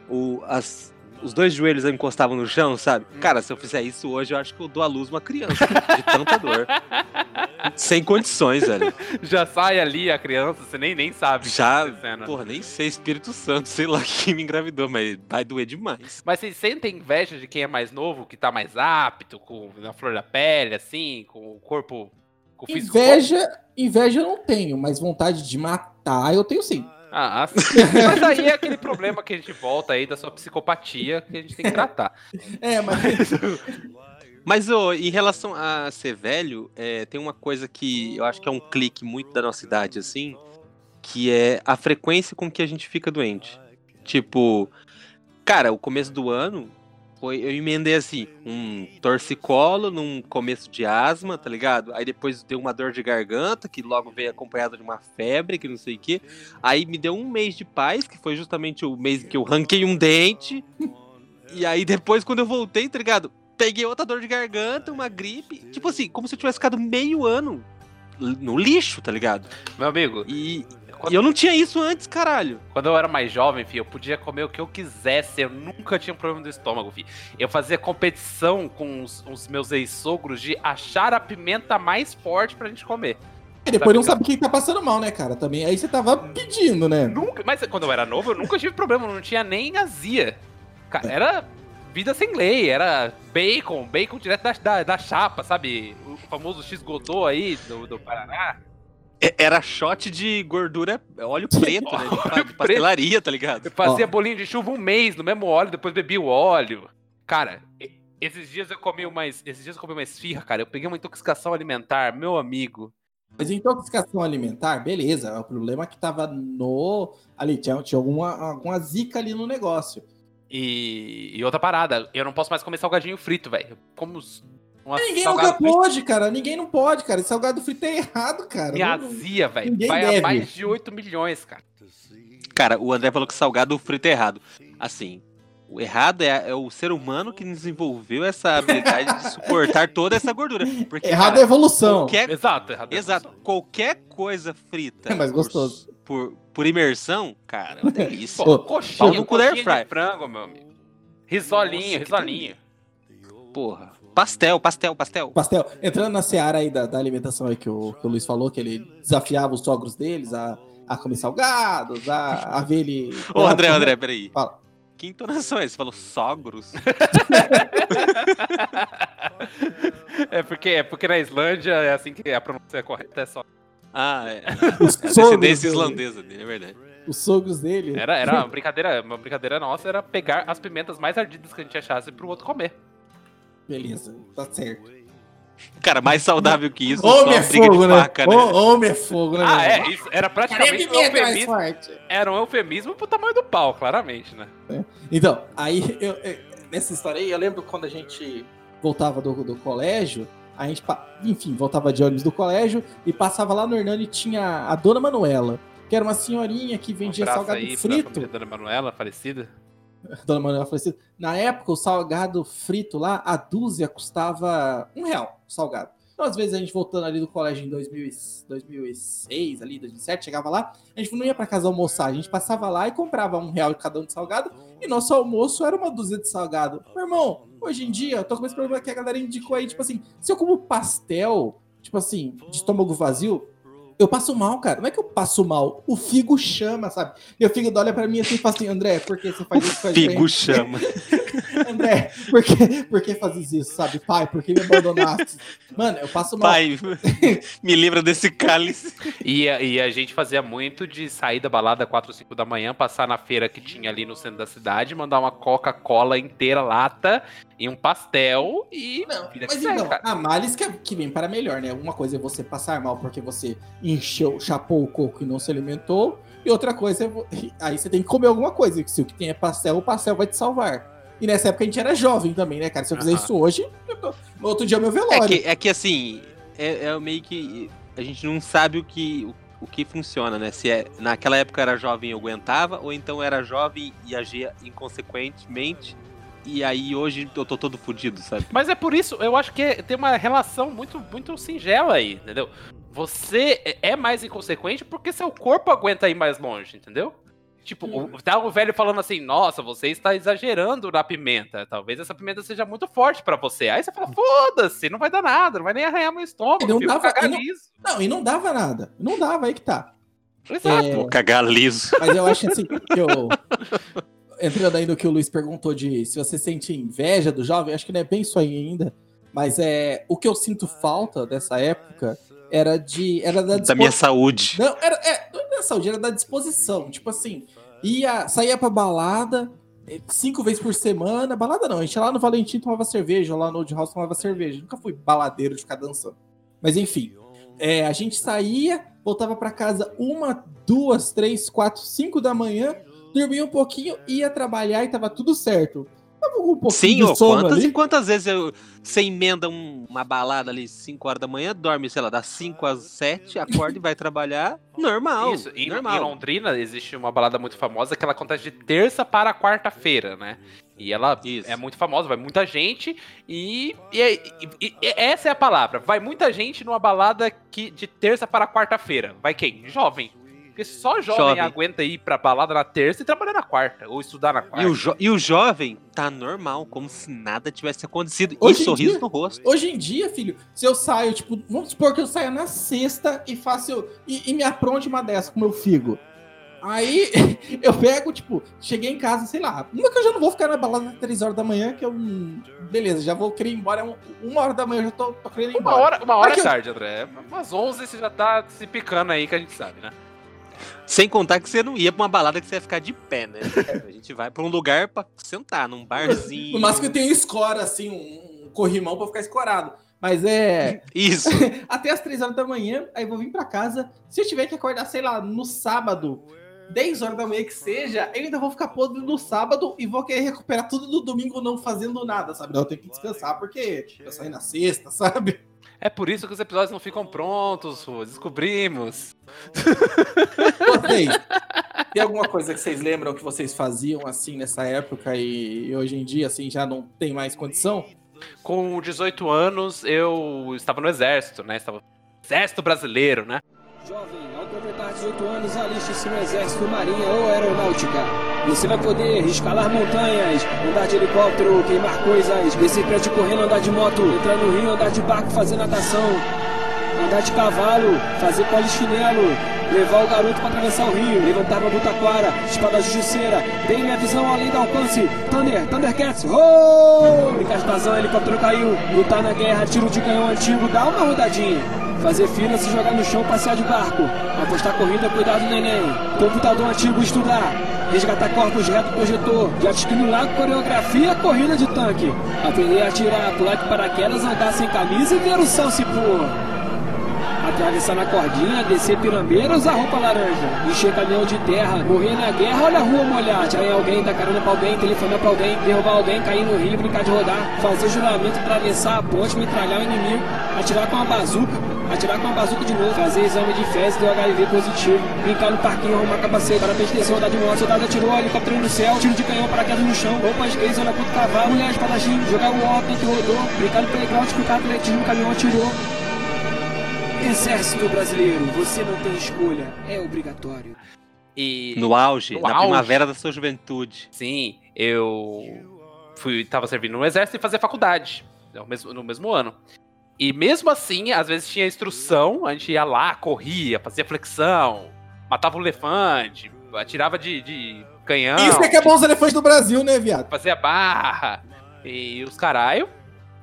o, as, os dois joelhos encostavam no chão, sabe? Cara, se eu fizer isso hoje, eu acho que eu dou à luz uma criança, de tanta dor. Sem condições, velho. Já sai ali a criança, você nem, nem sabe. Já, tá porra, nem sei, Espírito Santo, sei lá quem me engravidou, mas vai doer demais. Mas vocês sentem inveja de quem é mais novo, que tá mais apto, com na flor da pele, assim, com o corpo. Inveja, inveja eu não tenho, mas vontade de matar eu tenho sim. Ah, ah, mas aí é aquele problema que a gente volta aí da sua psicopatia que a gente tem que tratar. É, mas Mas ô, em relação a ser velho, é, tem uma coisa que eu acho que é um clique muito da nossa idade, assim, que é a frequência com que a gente fica doente. Tipo, cara, o começo do ano foi. Eu emendei assim, um torcicolo num começo de asma, tá ligado? Aí depois deu uma dor de garganta, que logo veio acompanhada de uma febre, que não sei o quê. Aí me deu um mês de paz, que foi justamente o mês em que eu ranquei um dente. E aí depois, quando eu voltei, tá ligado? Peguei outra dor de garganta, uma gripe. Tipo assim, como se eu tivesse ficado meio ano no lixo, tá ligado? Meu amigo, E, e eu não tinha isso antes, caralho. quando eu era mais jovem, filho, eu podia comer o que eu quisesse, eu nunca tinha um problema do estômago, filho. Eu fazia competição com os, os meus ex-sogros de achar a pimenta mais forte pra gente comer. depois não sabe quem tá passando mal, né, cara? Também aí você tava pedindo, né? Nunca, mas quando eu era novo, eu nunca tive problema, não tinha nem azia. Cara, era vida sem lei, era bacon, bacon direto da, da, da chapa, sabe? O famoso X-Godot aí do, do Paraná. É- Era shot de gordura, óleo preto, né? De, pa- Óleo de pastelaria, tá ligado? Eu fazia bolinho de chuva um mês no mesmo óleo, depois bebi o óleo. Cara, esses dias eu comi uma, esses dias eu comi uma esfirra, cara. Eu peguei uma intoxicação alimentar, meu amigo. Mas intoxicação alimentar, beleza. O problema é que tava no. Ali, tinha, tinha alguma, alguma zica ali no negócio. E, e outra parada, eu não posso mais comer salgadinho frito, velho. Como os- uma Ninguém salgado nunca frito, pode, cara. Ninguém não pode, cara. Esse salgado frito é errado, cara. me azia, velho. ninguém Vai a deve. mais de 8 milhões, cara. Cara, o André falou que salgado frito é errado. Assim, o errado é, é o ser humano que desenvolveu essa habilidade de suportar toda essa gordura. Porque, Errado é cara, evolução. qualquer Exato, errado. Exato. Qualquer coisa frita. É mais por- gostoso. Por, por imersão, cara, é uma delícia. Pô, pau coxinha, no coxinha de frango, meu amigo. Risolinho, Nossa, risolinho. Porra. Pastel, pastel, pastel. Pastel, entrando na seara aí da, da alimentação aí que o, que o Luiz falou, que ele desafiava os sogros deles a, a comer salgados, a, a ver ele. Ô, André, André, peraí. Fala. Que entonação é essa? Você falou sogros? É porque, é porque na Islândia é assim que a pronúncia correta é só. Ah, é. Os É a sogros, descendência dele, islandesa dele, é verdade. os sogros dele. Era, era uma brincadeira, uma brincadeira nossa era pegar as pimentas mais ardidas que a gente achasse pro outro comer. Beleza, tá certo. Cara, mais saudável que isso, Homem é fogo, de né? faca, né? Homem é fogo, né? Ah, é, isso era praticamente um eufemismo. Era um eufemismo pro tamanho do pau, claramente, né? Então, aí, eu- eu- nessa história aí, eu lembro quando a gente voltava do, do colégio, a gente, enfim, voltava de ônibus do colégio e passava lá no Hernani e tinha a Dona Manuela, que era uma senhorinha que vendia um salgado aí pra frito. da Dona Manuela, falecida. Dona Manuela falecida. Na época, o salgado frito lá, a dúzia custava um real, salgado. Então, às vezes, a gente voltando ali do colégio em 2000 e- 2006, ali, 2007, chegava lá, a gente não ia pra casa almoçar, a gente passava lá e comprava um real de cada um de salgado, e nosso almoço era uma dúzia de salgado. Meu irmão, hoje em dia, eu tô com esse problema que a galera indicou aí, tipo assim, se eu como pastel, tipo assim, de estômago vazio, eu passo mal, cara. Não é que eu passo mal, o figo chama, sabe? Meu figo olha pra mim assim e fala assim, André, por que você faz isso com a gente? Figo chama. André, por que, por que fazes isso, sabe? Pai, por que me abandonaste? Mano, eu passo mal. Pai, me livra desse cálice. E, a- e a gente fazia muito de sair da balada 4 ou 5 da manhã, passar na feira que tinha ali no centro da cidade, mandar uma Coca-Cola inteira, lata, e um pastel e. Não, mas segue, então, cara. há males que, que vem para melhor, né? Uma coisa é você passar mal porque você encheu, chapou o coco e não se alimentou, e outra coisa é. Aí você tem que comer alguma coisa, que se o que tem é pastel, o pastel vai te salvar. E nessa época a gente era jovem também, né, cara? Se eu fizer isso hoje, eu tô- no outro dia é meu É velório. que, é que assim, é, é meio que. A gente não sabe o que, o, o que funciona, né? Se é, naquela época era jovem e aguentava, ou então era jovem e agia inconsequentemente. E aí hoje eu tô todo fudido, sabe? Mas é por isso, eu acho que é- tem uma relação muito, muito singela aí, entendeu? Você é- é mais inconsequente porque seu corpo aguenta ir mais longe, entendeu? Tipo, o- tá o velho falando assim, nossa, você está exagerando na pimenta. Talvez essa pimenta seja muito forte pra você. Aí você fala, foda-se, não vai dar nada, não vai nem arranhar meu estômago, E não filho, dava- cagar e não- liso. Não, e não dava nada. Não dava, aí que tá. Exato. É, Vou cagar liso. Mas eu acho assim, que eu. Entrando aí no que o Luiz perguntou de se você sente inveja do jovem, acho que não é bem isso aí ainda. Mas é o que eu sinto falta dessa época era de. Era da, Da minha saúde. Não, era, é, não era saúde, era da disposição. Tipo assim, ia, saía pra balada eh, cinco vezes por semana. Balada não, a gente ia lá no Valentim tomava cerveja, lá no Old House tomava cerveja. Nunca fui baladeiro de ficar dançando. Mas enfim, é, a gente saía, voltava pra casa uma, duas, três, quatro, cinco da manhã, dormia um pouquinho, ia trabalhar e tava tudo certo. Tava com um pouquinho Sim, de sono quantas ali. e quantas vezes eu, você emenda um- uma balada ali 5 horas da manhã, dorme, sei lá, das 5 às 7, acorda e vai trabalhar. Normal. Isso, e em normal. Londrina existe uma balada muito famosa que ela acontece de terça para quarta-feira, né? E ela Isso. é muito famosa, vai muita gente e, e- e- e- e essa é a palavra. Vai muita gente numa balada que de terça para quarta-feira. Vai quem? Jovem. Porque só jovem, Jovem. aguenta ir pra balada na terça e trabalhar na quarta, ou estudar na E quarta. o, jo- e o jovem tá normal, como se nada tivesse acontecido. Hoje e em sorriso dia- no rosto. Hoje em dia, filho, se eu saio, tipo, vamos supor que eu saia na sexta e faço. E, e me apronte uma dessa com meu figo. Aí eu pego, tipo, cheguei em casa, sei lá. Uma que eu já não vou ficar na balada até 3 horas da manhã, que eu. Beleza, já vou querer ir embora. um- Uma hora da manhã eu já tô, tô querendo ir Uma embora. hora, uma hora é eu- tarde, André. Umas 11 você já tá se picando aí, que a gente sabe, né? Sem contar que você não ia pra uma balada que você ia ficar de pé, né? A gente vai pra um lugar pra sentar, num barzinho. No máximo que eu tenho escora, assim, um, corrimão pra ficar escorado. Mas é. Isso. até as 3 horas da manhã, aí vou vir pra casa. Se eu tiver que acordar, sei lá, no sábado, 10 horas da manhã que seja, eu ainda vou ficar podre no sábado e vou querer recuperar tudo no domingo não fazendo nada, sabe? Não, eu tenho que descansar porque eu saí na sexta, sabe? É por isso que os episódios não ficam prontos, Ru, descobrimos. Vocês, tem alguma coisa que vocês lembram que vocês faziam assim nessa época e, e hoje em dia, assim, já não tem mais condição? Com 18 anos, eu estava no exército, né? Estava no exército brasileiro, né? Jovem, ao completar 18 anos, aliste-se no Exército, Marinha ou Aeronáutica. Você vai poder escalar montanhas, andar de helicóptero, queimar coisas, descer prédio correndo, andar de moto, entrar no rio, andar de barco, fazer natação, andar de cavalo, fazer polichinelo, levar o garoto para atravessar o rio, levantar uma butaquara, espada justiceira, dei minha visão além do alcance, Thunder, Thundercats, oh! Brincar de vazão, helicóptero caiu, lutar na guerra, tiro de canhão antigo, dá uma rodadinha. Fazer fila, se jogar no chão, passear de barco. Apostar corrida, cuidar do neném. Computador antigo, estudar. Resgatar corpos reto projetor. No lago, coreografia, corrida de tanque. Aprender a atirar, pular de paraquedas, andar sem camisa e ver o céu se pôr. Atravessar na cordinha, descer pirambeira, usar roupa laranja. Encher caminhão de terra, morrer na guerra, olha a rua molhar. Em alguém, dar carona pra alguém, telefonar pra alguém, derrubar alguém, cair no rio, brincar de rodar. Fazer juramento, atravessar a ponte, metralhar o inimigo. Atirar com uma bazuca, atirar com uma bazuca de novo. Fazer exame de fezes do HIV positivo. Brincar no parquinho, arrumar capacete. Parabéns, desceu, andar de moto, soldado atirou, helicóptero no céu. Tiro de canhão, paraquedas no chão. Roupa gays, olha puto cavalo. Mulher espadachim, jogar o óculos dentro rodou. Brincar no playground, escutar atletismo, caminhão atirou. Exército brasileiro, você não tem escolha, é obrigatório. E No auge, No na auge. primavera da sua juventude. sim, eu fui tava servindo no exército e fazia faculdade no mesmo, no mesmo ano. E mesmo assim, às vezes tinha instrução, a gente ia lá, corria, fazia flexão, matava um elefante, atirava de, de canhão, Isso é que é bom os elefantes do Brasil, né, viado? fazia barra. e os caralho.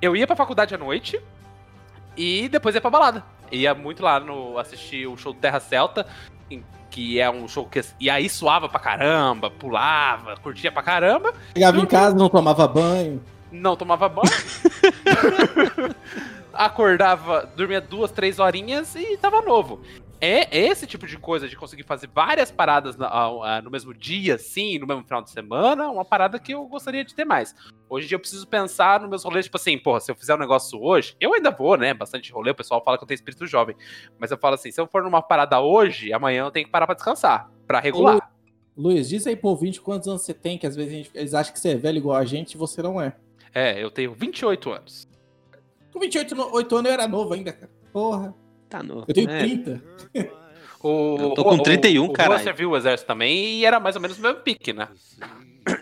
Eu ia pra faculdade à noite e depois ia pra balada. Ia muito lá no assistir o show do Terra Celta, que é um show que. E aí suava pra caramba, pulava, curtia pra caramba. Chegava em casa, não tomava banho. não tomava banho. Acordava, dormia duas, três horinhas e tava novo. É esse tipo de coisa de conseguir fazer várias paradas ah, no mesmo dia, sim, no mesmo final de semana, uma parada que eu gostaria de ter mais. Hoje em dia eu preciso pensar nos meus rolês, tipo assim, porra, se eu fizer um negócio hoje, eu ainda vou, né? Bastante rolê, o pessoal fala que eu tenho espírito jovem. Mas eu falo assim, se eu for numa parada hoje, amanhã eu tenho que parar pra descansar, pra regular. Luiz, diz aí pro ouvinte quantos anos você tem, que às vezes gente- eles acham que você é velho igual a gente e você não é. É, eu tenho 28 anos. Com 28 no- 8 anos eu era novo ainda, cara. Porra. Tá novo. Eu tenho É. 30. O, Eu tô com o- 31, o, caralho. O Juan serviu o exército também e era mais ou menos o mesmo pique, né?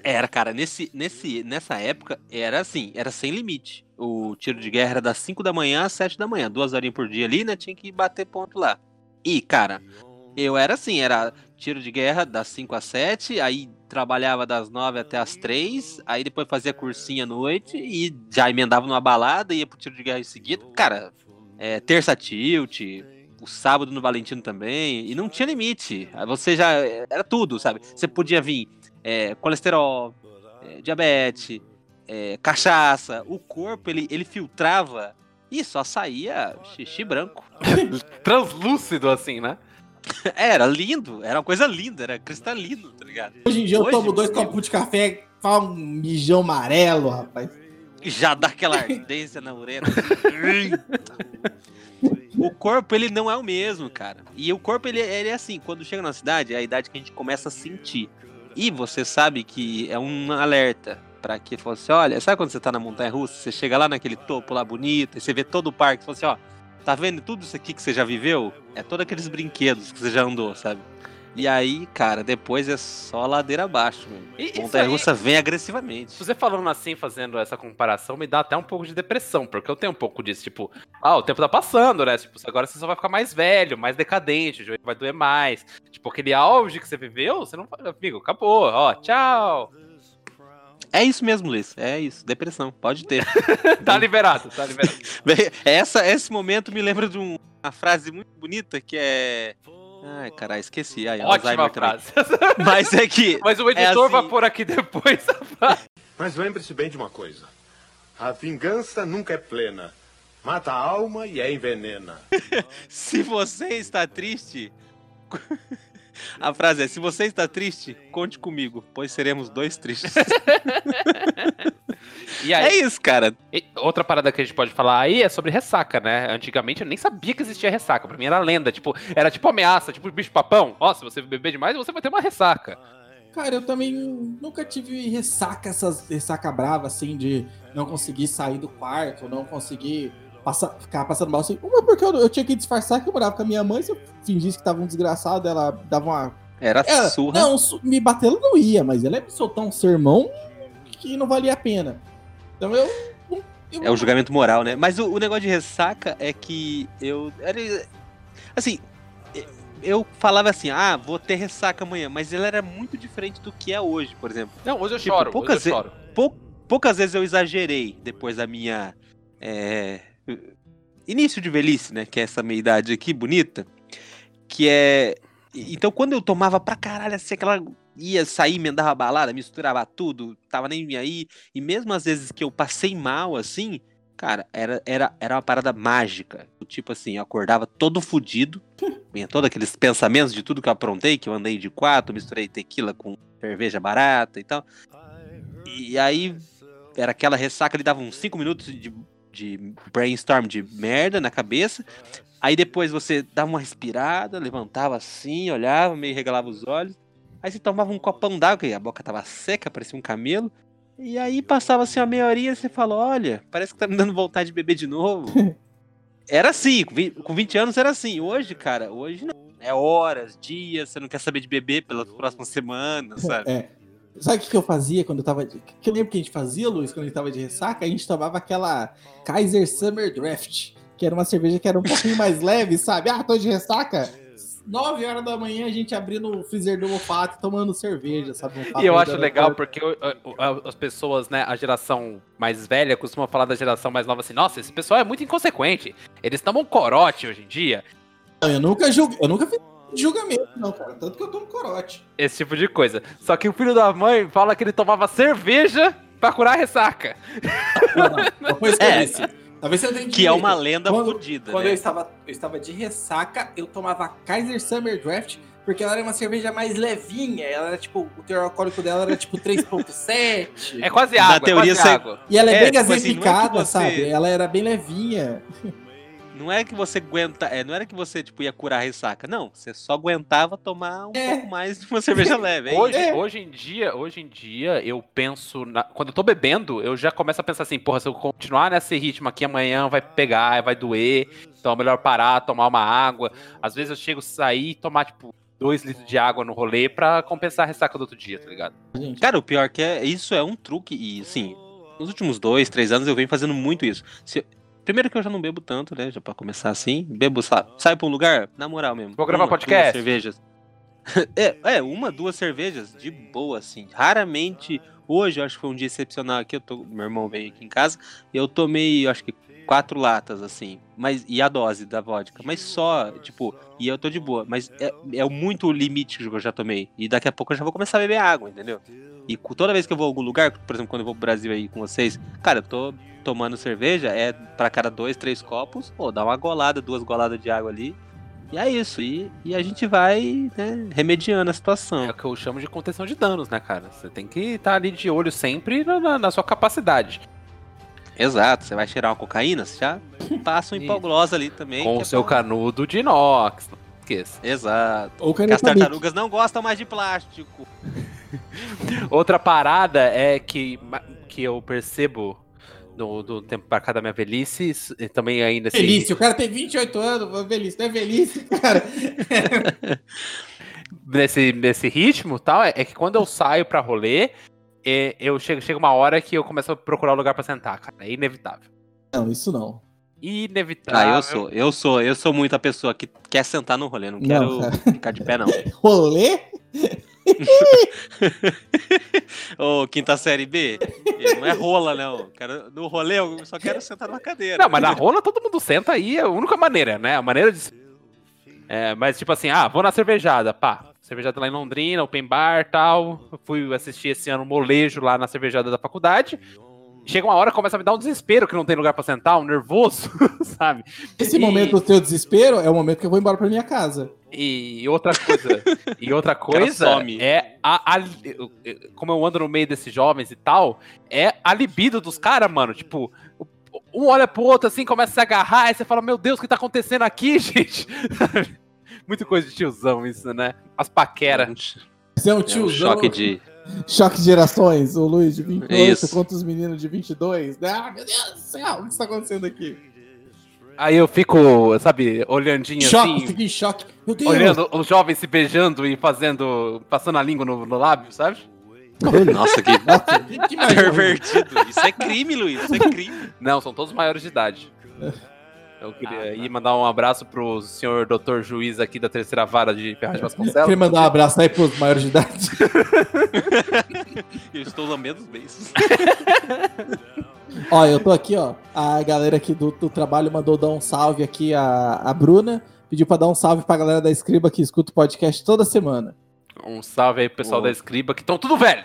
Era, cara, nesse, nesse, nessa época era assim, era sem limite. O tiro de guerra era das 5 da manhã às 7 da manhã, duas horinhas por dia ali, né? Tinha que bater ponto lá. E, cara, eu era assim, era tiro de guerra das 5 às 7, aí trabalhava das 9 até as 3, aí depois fazia cursinho à noite e já emendava numa balada, ia pro tiro de guerra em seguida. Cara, é, terça tilt, o sábado no Valentino também, e não tinha limite. Você já. Era tudo, sabe? Você podia vir é, colesterol, é, diabetes, é, cachaça. O corpo, ele, ele filtrava e só saía xixi branco. Translúcido, assim, né? Era lindo, era uma coisa linda, era cristalino, tá ligado? Hoje em dia eu Hoje, tomo dois copos de café, faz um mijão amarelo, rapaz. Já dá aquela ardência na urina. o corpo, ele não é o mesmo, cara. E o corpo, ele, ele é assim, quando chega na cidade, é a idade que a gente começa a sentir. E você sabe que é um alerta pra que fosse, olha, sabe quando você tá na montanha russa, você chega lá naquele topo lá bonito, e você vê todo o parque, você fala assim, ó, tá vendo tudo isso aqui que você já viveu? É todos aqueles brinquedos que você já andou, sabe? E aí, cara, depois é só ladeira abaixo, Montanha russa vem agressivamente. Você falando assim, fazendo essa comparação, me dá até um pouco de depressão, porque eu tenho um pouco disso, tipo, ah, o tempo tá passando, né? Tipo, agora você só vai ficar mais velho, mais decadente, o joelho vai doer mais. Tipo, aquele auge que você viveu, você não. Amigo, acabou, ó, tchau. É isso mesmo, Luiz. É isso. Depressão. Pode ter. tá liberado, tá liberado. Essa, esse momento me lembra de um- uma frase muito bonita que é. Ai, caralho, esqueci. Ai, Ótima frase. Mas é que. Mas o editor assim. vai pôr aqui depois a frase. Mas lembre-se bem de uma coisa: a vingança nunca é plena. Mata a alma e a envenena. Se você está triste. A frase é: se você está triste, conte comigo, pois seremos dois tristes. E é aí, isso, cara. e outra parada que a gente pode falar aí é sobre ressaca, né? Antigamente eu nem sabia que existia ressaca. Pra mim era lenda, tipo, era tipo ameaça, tipo bicho papão. Ó, se você beber demais, você vai ter uma ressaca. Cara, eu também nunca tive ressaca, essas ressaca brava, assim, de não conseguir sair do quarto, não conseguir passar, ficar passando mal assim. Uma porque eu, eu tinha que disfarçar que eu morava com a minha mãe, se eu fingisse que tava um desgraçado, ela dava uma. Era Ela, surra. não, me bater ela não ia, mas ela ia me soltar um sermão que não valia a pena. Então eu. eu É o julgamento moral, né? Mas o, o negócio de ressaca é que eu. Era, assim, eu falava assim, ah, vou ter ressaca amanhã, mas ele era muito diferente do que é hoje, por exemplo. Não, hoje eu Tipo, choro, poucas hoje eu choro. Pou- poucas vezes eu exagerei depois da minha. é, início de velhice, né? Que é essa meia idade aqui, bonita. Que é. Então, quando eu tomava pra caralho, assim, aquela. Ia sair, emendava balada, misturava tudo, tava nem aí. E mesmo às vezes que eu passei mal, assim, cara, era, era, era uma parada mágica. Tipo assim, eu acordava todo fudido. Vinha todos aqueles pensamentos de tudo que eu aprontei, que eu andei de quatro, misturei tequila com cerveja barata e tal. E aí era aquela ressaca, ele dava uns 5 minutos de, de brainstorm de merda na cabeça. Aí depois você dava uma respirada, levantava assim, olhava, meio regalava os olhos. Aí você tomava um copão d'água, que a boca tava seca, parecia um camelo. E aí passava assim uma meia horinha e você falou, olha, parece que tá me dando vontade de beber de novo. era assim, com vi- com 20 anos era assim. Hoje, cara, hoje não. É horas, dias, você não quer saber de beber pelas próximas semanas, sabe? É. Sabe o que que eu fazia quando eu tava. de- que eu lembro que a gente fazia, Luiz, quando a gente tava de ressaca? A gente tomava aquela Kaiser Summer Draft, que era uma cerveja que era um pouquinho mais leve, sabe? Ah, tô de ressaca. 9 horas da manhã a gente abrindo o freezer do Mofato tomando cerveja, sabe? Mofato E eu acho legal porque as pessoas, né, a geração mais velha costuma falar da geração mais nova assim, nossa, esse pessoal é muito inconsequente. Eles tomam corote hoje em dia. Não, eu nunca julgo, eu nunca fiz julgamento, não, cara. Tanto que eu tomo corote. Esse tipo de coisa. Só que o filho da mãe fala que ele tomava cerveja pra curar a ressaca. Não, não, foi isso que eu É. disse. Talvez você não tenha Que é uma lenda Quando- fodida, Quando eu né? estava, eu estava de ressaca, eu tomava Kaiser Summer Draft, porque ela era uma cerveja mais levinha. Ela era tipo, o teor alcoólico dela era tipo 3,7. É quase Na água, teoria, é água. E ela é, É, bem tipo assim, é que gaseificada, você- sabe? Ela era bem levinha. Não é que você aguenta, é, não era que você tipo ia curar a ressaca, não, você só aguentava tomar um É. pouco mais de uma cerveja leve. é Hoje, É. hoje em dia, hoje em dia, eu penso. na- Quando eu tô bebendo, eu já começo a pensar assim, porra, se eu continuar nesse ritmo aqui, amanhã vai pegar, vai doer. Então é melhor parar, tomar uma água. Às vezes eu chego a sair e tomar, tipo, dois litros de água no rolê pra compensar a ressaca do outro dia, tá ligado? Cara, o pior que é, isso é um truque e assim, nos últimos dois, três anos eu venho fazendo muito isso. Se- primeiro que eu já não bebo tanto, né, já pra começar assim, bebo, sabe, sai pra um lugar, na moral mesmo. Vou gravar uma, podcast? duas cervejas. é, é, uma, duas cervejas, de boa, assim. Raramente, hoje eu acho que foi um dia excepcional aqui, eu tô, meu irmão veio aqui em casa, eu tomei, eu acho que quatro latas, assim, mas, e a dose da vodka, mas só, tipo, e eu tô de boa, mas é, é muito o limite que eu já tomei, e daqui a pouco eu já vou começar a beber água, entendeu? E toda vez que eu vou a algum lugar, por exemplo, quando eu vou pro Brasil aí com vocês, cara, eu tô tomando cerveja, é pra cada dois, três copos, pô, dá uma golada, duas goladas de água ali, e é isso, e, e a gente vai, né, remediando a É situação. o que eu chamo de contenção de danos, né, cara? Você tem que estar ali de olho sempre na, na- na sua capacidade. Exato, você vai cheirar uma cocaína, você já passa um hipoglose ali também. com que o é seu pra- canudo de inox. Não esqueça. Exato. Ou Porque as tartarugas não gostam mais de plástico. Outra parada é que, que eu percebo do, do tempo pra cá da minha velhice, e também ainda assim. Velhice, o cara tem 28 anos, velhice, não é velhice, cara. nesse, nesse ritmo e tal, é, é que quando eu saio pra rolê, é, eu chego, chega uma hora que eu começo a procurar um lugar pra sentar, cara. É inevitável. Não, isso não. Inevitável. Ah, eu sou, eu sou, eu sou muito a pessoa que quer sentar no rolê, não Não, quero cara. ficar de pé, não. Rolê? Ô, quinta série B, não é rola, não. Quero, no rolê eu só quero sentar numa cadeira. Não, mas na rola todo mundo senta aí, é a única maneira, né? A maneira de. É, mas tipo assim, ah, vou na cervejada, pá. Cervejada lá em Londrina, open bar tal. Eu Fui assistir esse ano um molejo lá na cervejada da faculdade. Chega uma hora começa a me dar um desespero que não tem lugar pra sentar, um nervoso, sabe? Esse E- momento do teu desespero é o momento que eu vou embora pra minha casa. E outra coisa, e outra coisa é a, a- como eu ando no meio desses jovens e tal, é a libido dos caras, mano. Tipo, um olha pro outro assim, começa a se agarrar, aí você fala, meu Deus, o que tá acontecendo aqui, gente? Muito coisa de tiozão isso, né? As paqueras. Você é um É um tiozão. choque de. Choque de gerações, o Luiz de 28 Isso. contra os meninos de 22. Ah, meu Deus do céu, o que está acontecendo aqui? Aí eu fico, sabe, olhandinho Choque, assim, fiquei em choque. Meu Deus! olhando os jovens se beijando e fazendo, passando a língua no, no lábio, sabe? Nossa, que que, que pervertido. Isso é crime, Luiz. Isso é crime. Não, são todos maiores de idade. Eu queria Ah, ir mandar um abraço pro senhor doutor juiz aqui da terceira vara de Ferraz de Vasconcelos. Queria mandar um abraço aí pros maiores de idade. Eu estou lambendo os beijos. ó, eu tô aqui, ó. A galera aqui do, do trabalho mandou dar um salve aqui, a, a Bruna. Pediu pra dar um salve pra galera da Escriba que escuta o podcast toda semana. Um salve aí pro pessoal da Escriba, que estão tudo velho.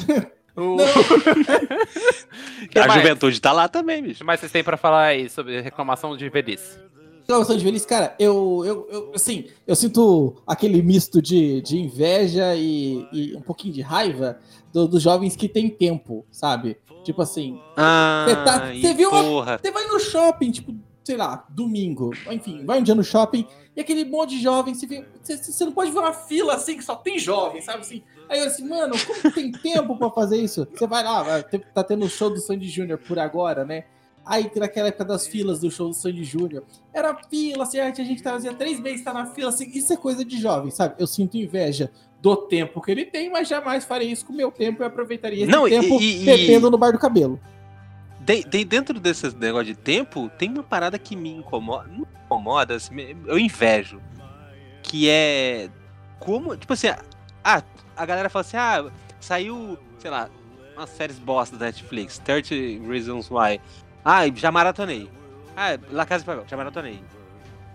O- A mais? juventude tá lá também, O bicho. que mais vocês têm pra falar aí sobre reclamação de velhice? Reclamação de velhice, cara, eu, eu, eu, assim, eu sinto aquele misto de, de inveja e, e um pouquinho de raiva do- dos jovens que têm tempo, sabe? Tipo assim, Ah, Você tá- você viu uma- porra. Você vai no shopping, tipo, sei lá, domingo, enfim, vai um dia no shopping e aquele monte de jovem, você, vê, você, você não pode ver uma fila assim que só tem jovem, sabe assim? Aí eu assim, mano, como que tem tempo pra fazer isso? Você vai lá, tá tendo o show do Sandy Júnior por agora, né? Aí naquela época das filas do show do Sandy Júnior, era fila, assim, a gente fazia três meses, tá na fila, assim, isso é coisa de jovem, sabe? Eu sinto inveja do tempo que ele tem, mas jamais farei isso com o meu tempo e aproveitaria esse Não, tempo e- e- bebendo no bar do cabelo. De- de- dentro desse negócio de tempo, tem uma parada que me incomoda. Não me incomoda, assim, eu invejo. que é como, tipo assim, ah, a galera fala assim, ah, saiu, sei lá, umas séries bosta da Netflix, 30 Reasons Why. Ah, já maratonei. Ah, La Casa de Papel, já maratonei.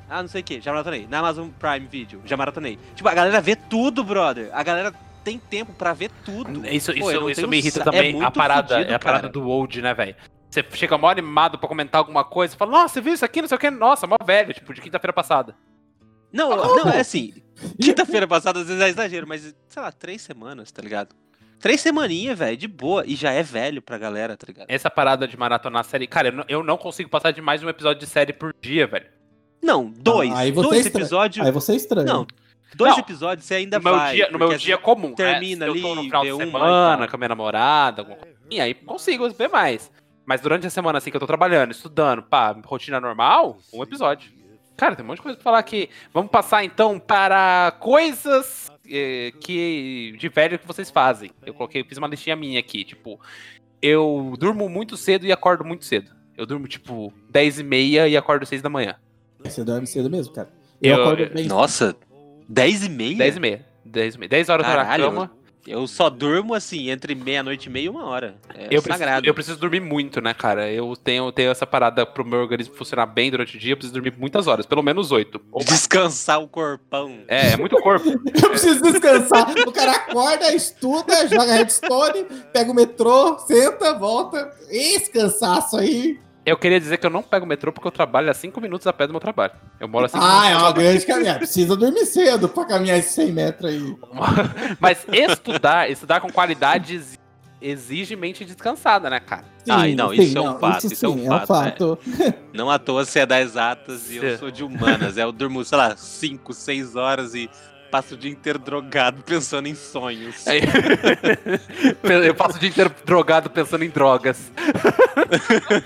Ah, não sei o que, já maratonei. Na Amazon Prime Video, já maratonei. Tipo, a galera vê tudo, brother. A galera tem tempo pra ver tudo. Isso, Pô, isso, isso me irrita sa- é também. a muito parada, fudido, é a parada cara. do old, né, velho? Você chega mó animado pra comentar alguma coisa e fala, nossa, você viu isso aqui, não sei o que, nossa, mó velho, tipo, de quinta-feira passada. Não, não, é assim. Quinta-feira passada às vezes é exagero, mas, sei lá, três semanas, tá ligado? Três semaninhas, velho, de boa. E já é velho pra galera, tá ligado? Essa parada de maratonar série, cara, eu não, eu não consigo passar de mais um episódio de série por dia, velho. Não, dois. Ah, aí você dois é estranho. episódios. Aí você é estranho. Não, dois Não. episódios você ainda no meu vai. dia, no porque meu dia comum. termina né? Se eu tô ali, no final de semana com a minha namorada, alguma coisa. E aí consigo ver mais. Mas durante a semana, assim, que eu tô trabalhando, estudando, pá, rotina normal, um episódio. Cara, tem um monte de coisa pra falar aqui. Vamos passar então para coisas eh, que de velho que vocês fazem. Eu coloquei, fiz uma listinha minha aqui, tipo, eu durmo muito cedo e acordo muito cedo. Eu durmo, tipo, 10 e meia e acordo 6 da manhã. Você dorme cedo mesmo, cara. Eu, Eu- acordo bem. Nossa, dez e meia? 10 e meia. 10 e meia. 10 horas tô na Caralho, cama. Eu só durmo assim, entre meia-noite e meia e uma hora. É Eu preciso, sagrado. eu preciso dormir muito, né, cara? Eu tenho, tenho essa parada pro meu organismo funcionar bem durante o dia, eu preciso dormir muitas horas, pelo menos oito. Descansar o corpão. É, é muito corpo. Eu preciso descansar. o cara acorda, estuda, joga redstone, pega o metrô, senta, volta. Esse cansaço aí. Eu queria dizer que eu não pego o metrô porque eu trabalho a 5 minutos a pé do meu trabalho. Eu moro a 5 Ah, é uma grande caminhada. Precisa dormir cedo pra caminhar esses 100 metros aí. Mas estudar, estudar com qualidade exi- exige mente descansada, né, cara? Ah, não, isso é um fato, isso é um sim, fato, Não à toa você é das exatas e Sim. eu sou de humanas. É, eu durmo, sei lá, 5, 6 horas e passo o dia inteiro drogado pensando em sonhos. Aí- eu passo o dia inteiro drogado pensando em drogas.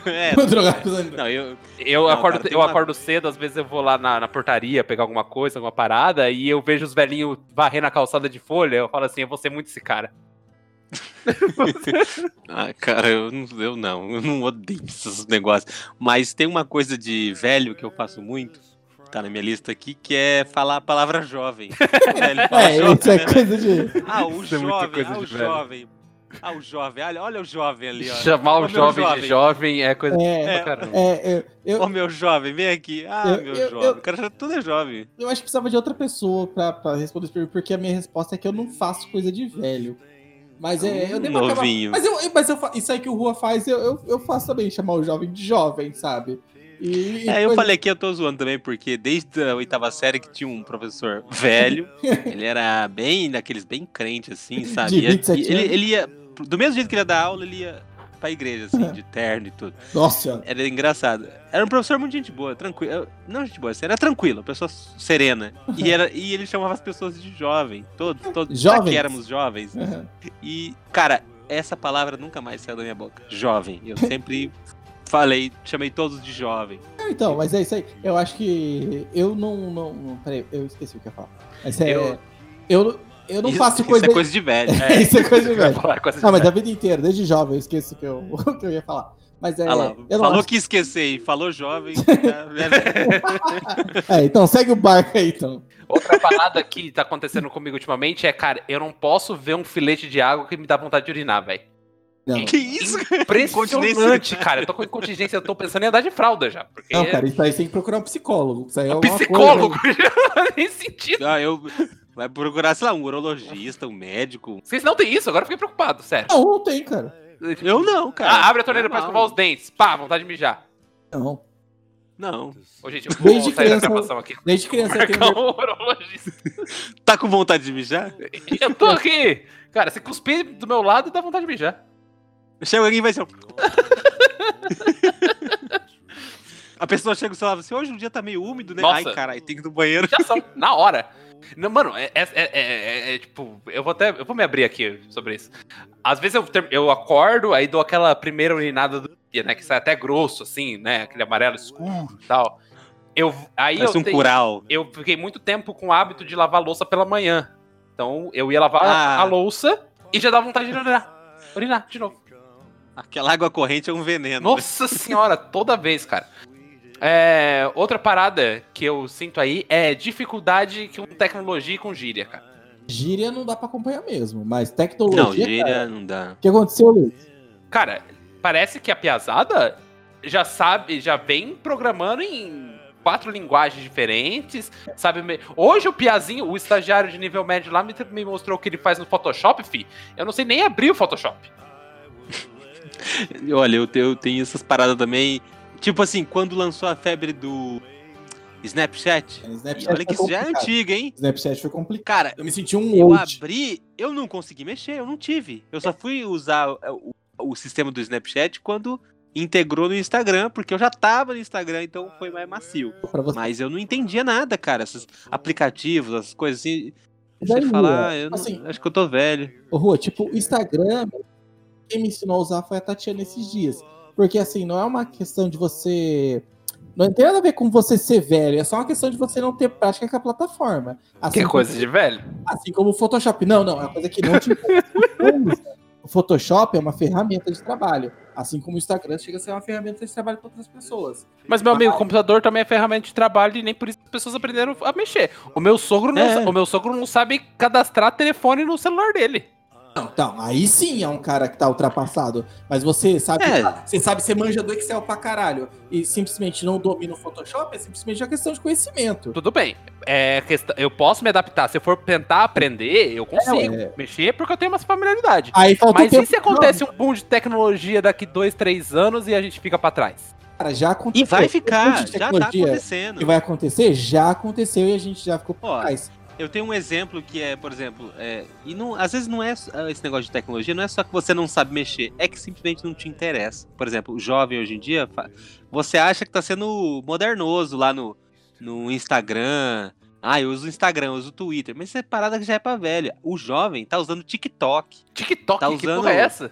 É, drogar com os não, eu, Eu, Não, acordo, cara, eu uma- acordo cedo, às vezes eu vou lá na, na portaria pegar alguma coisa, alguma parada, e eu vejo os velhinhos varrendo a calçada de folha, eu falo assim, eu vou ser muito esse cara. Ah, cara, eu não, eu não, eu não odeio esses negócios. Mas tem uma coisa de velho que eu faço muito, tá na minha lista aqui, que é falar a palavra jovem. Fala É, jovem, isso é né? coisa de. Ah, o Isso é jovem, coisa ah, o de velho. jovem. Ah, o jovem, olha, olha o jovem ali, ó. Chamar Ô, o meu jovem, de jovem é coisa É, pra caramba. é, eu, eu, Ô, meu jovem, vem aqui. Ah, Eu- meu eu- jovem. eu- O cara já tudo é jovem. eu acho que precisava de outra pessoa pra, pra responder isso, porque a minha resposta é que eu não faço coisa de velho. Mas é, eu devo acabar- Novinho. Mas, eu, mas eu, isso aí que o Rua faz, eu, eu, eu faço também, chamar o jovem de jovem, sabe? E, É, eu coisa- falei aqui, eu tô zoando também, porque desde a oitava série que tinha um professor velho, ele era bem, daqueles bem crente, assim, sabe? De Ia- 27 ele, ele ia, do mesmo jeito que ele ia dar aula, ele ia pra igreja, assim, de terno e tudo. Nossa. Era engraçado. Era um professor muito gente boa, tranquilo. Não gente boa, assim, era tranquilo, pessoa serena. E, era, e ele chamava as pessoas de jovem, todos, todos. Jovens? que éramos jovens. Aham. E, cara, essa palavra nunca mais saiu da minha boca. Jovem. Eu sempre falei, chamei todos de jovem. Não, Então, mas é isso aí. Eu acho que eu não. não, não peraí, eu esqueci o que eu ia falar. Mas é. Eu- Eu, eu, não isso, faço isso coisa. é coisa de velho. É, isso é coisa de velho. coisa de Não, mas a vida inteira, desde jovem, eu esqueci o que eu, o que eu ia falar. Mas é. Olha lá, eu não falou acho- que esquecer e falou jovem. é velho. É, então segue o barco aí, então. Outra parada que tá acontecendo comigo ultimamente é, cara, eu não posso ver um filete de água que me dá vontade de urinar, velho. Não, que isso? Impressionante, cara. Eu tô com incontinência, eu tô pensando em andar de fralda já. Porque não, cara, isso aí você tem que procurar um psicólogo. Isso aí é um psicólogo coisa- não tem sentido. Ah, eu vai procurar, sei lá, um urologista, um médico. Vocês não tem isso, agora eu fiquei preocupado, sério. Não, não tem, cara. Eu não, cara. Ah, abre a torneira pra escovar os dentes. Pá, vontade de mijar. Não. Não. Ô, gente, eu vou Desde sair da criança- gravação aqui. Desde criança eu tenho. Um urologista. Tá com vontade de mijar? Eu tô aqui. Cara, se cuspir do meu lado, dá vontade de mijar. Chega alguém e vai ser. A pessoa chega e fala assim: hoje o dia tá meio úmido, né? Nossa. Ai, caralho, tem que ir no banheiro. Mijação, na hora. Não, mano, é, é- é- é- é, tipo, eu vou até. Eu vou me abrir aqui sobre isso. Às vezes eu, eu acordo, aí dou aquela primeira urinada do dia, né? Que sai até grosso, assim, né? Aquele amarelo escuro e tal. Eu, aí Parece eu, um tenho- cural. eu fiquei muito tempo com o hábito de lavar a louça pela manhã. Então eu ia lavar Ah. a louça e já dava vontade de urinar. Urinar, de novo. Aquela água corrente é um veneno. Nossa senhora, toda vez, cara. É, outra parada que eu sinto aí é dificuldade com tecnologia e com gíria, cara. Gíria não dá pra acompanhar mesmo, mas Não, tecnologia. gíria cara, não dá. O que aconteceu, Luiz? Cara, parece que a piazada já sabe, já vem programando em quatro linguagens diferentes, sabe? Hoje o Piazinho, o estagiário de nível médio lá, me, me mostrou o que ele faz no Photoshop, fi. Eu não sei nem abrir o Photoshop. Olha, eu, te- eu tenho essas paradas também. Tipo assim, quando lançou a febre do Snapchat. É, Snapchat olha que isso já é antigo, hein? Snapchat foi complicado. Cara, Eu me senti um eu old. abri, eu não consegui mexer, eu não tive. Eu só fui usar o, o sistema do Snapchat quando integrou no Instagram, porque eu já tava no Instagram, então foi mais macio. Mas eu não entendia nada, cara. Esses aplicativos, as coisas assim. Você fala, ah, eu não- assim, acho que eu tô velho. Ô, Rua, tipo, o Instagram, quem me ensinou a usar foi a Tatiana esses dias. Porque, assim, não é uma questão de você. Não tem nada a ver com você ser velho, é só uma questão de você não ter prática com a plataforma. Assim Que como- coisa de velho. Assim como o Photoshop. Não, não, é uma coisa que não te. O Photoshop é uma ferramenta de trabalho. Assim como o Instagram chega a ser uma ferramenta de trabalho para outras pessoas. Mas, meu amigo, o computador também é ferramenta de trabalho e nem por isso as pessoas aprenderam a mexer. O meu sogro não, É. o meu sogro não sabe cadastrar telefone no celular dele. Não, então, aí sim é um cara que tá ultrapassado. Mas você sabe, É. você sabe, você manja do Excel pra caralho e simplesmente não domina o Photoshop, é simplesmente uma questão de conhecimento. Tudo bem. É questão, eu posso me adaptar. Se eu for tentar aprender, eu consigo É, mexer porque eu tenho uma familiaridade. Aí falta Mas tempo. e se acontece um boom de tecnologia daqui dois, três anos e a gente fica pra trás? Cara, já aconteceu. E vai ficar, já tá acontecendo. que vai acontecer, já aconteceu e a gente já ficou por trás. Eu tenho um exemplo que é, por exemplo, é, e não, às vezes não é ah, esse negócio de tecnologia, não é só que você não sabe mexer, é que simplesmente não te interessa. Por exemplo, o jovem hoje em dia, você acha que tá sendo modernoso lá no, no Instagram. Ah, eu uso o Instagram, eu uso o Twitter, mas isso é parada que já é pra velha. O jovem tá usando TikTok. TikTok, Tá que usando- porra é essa?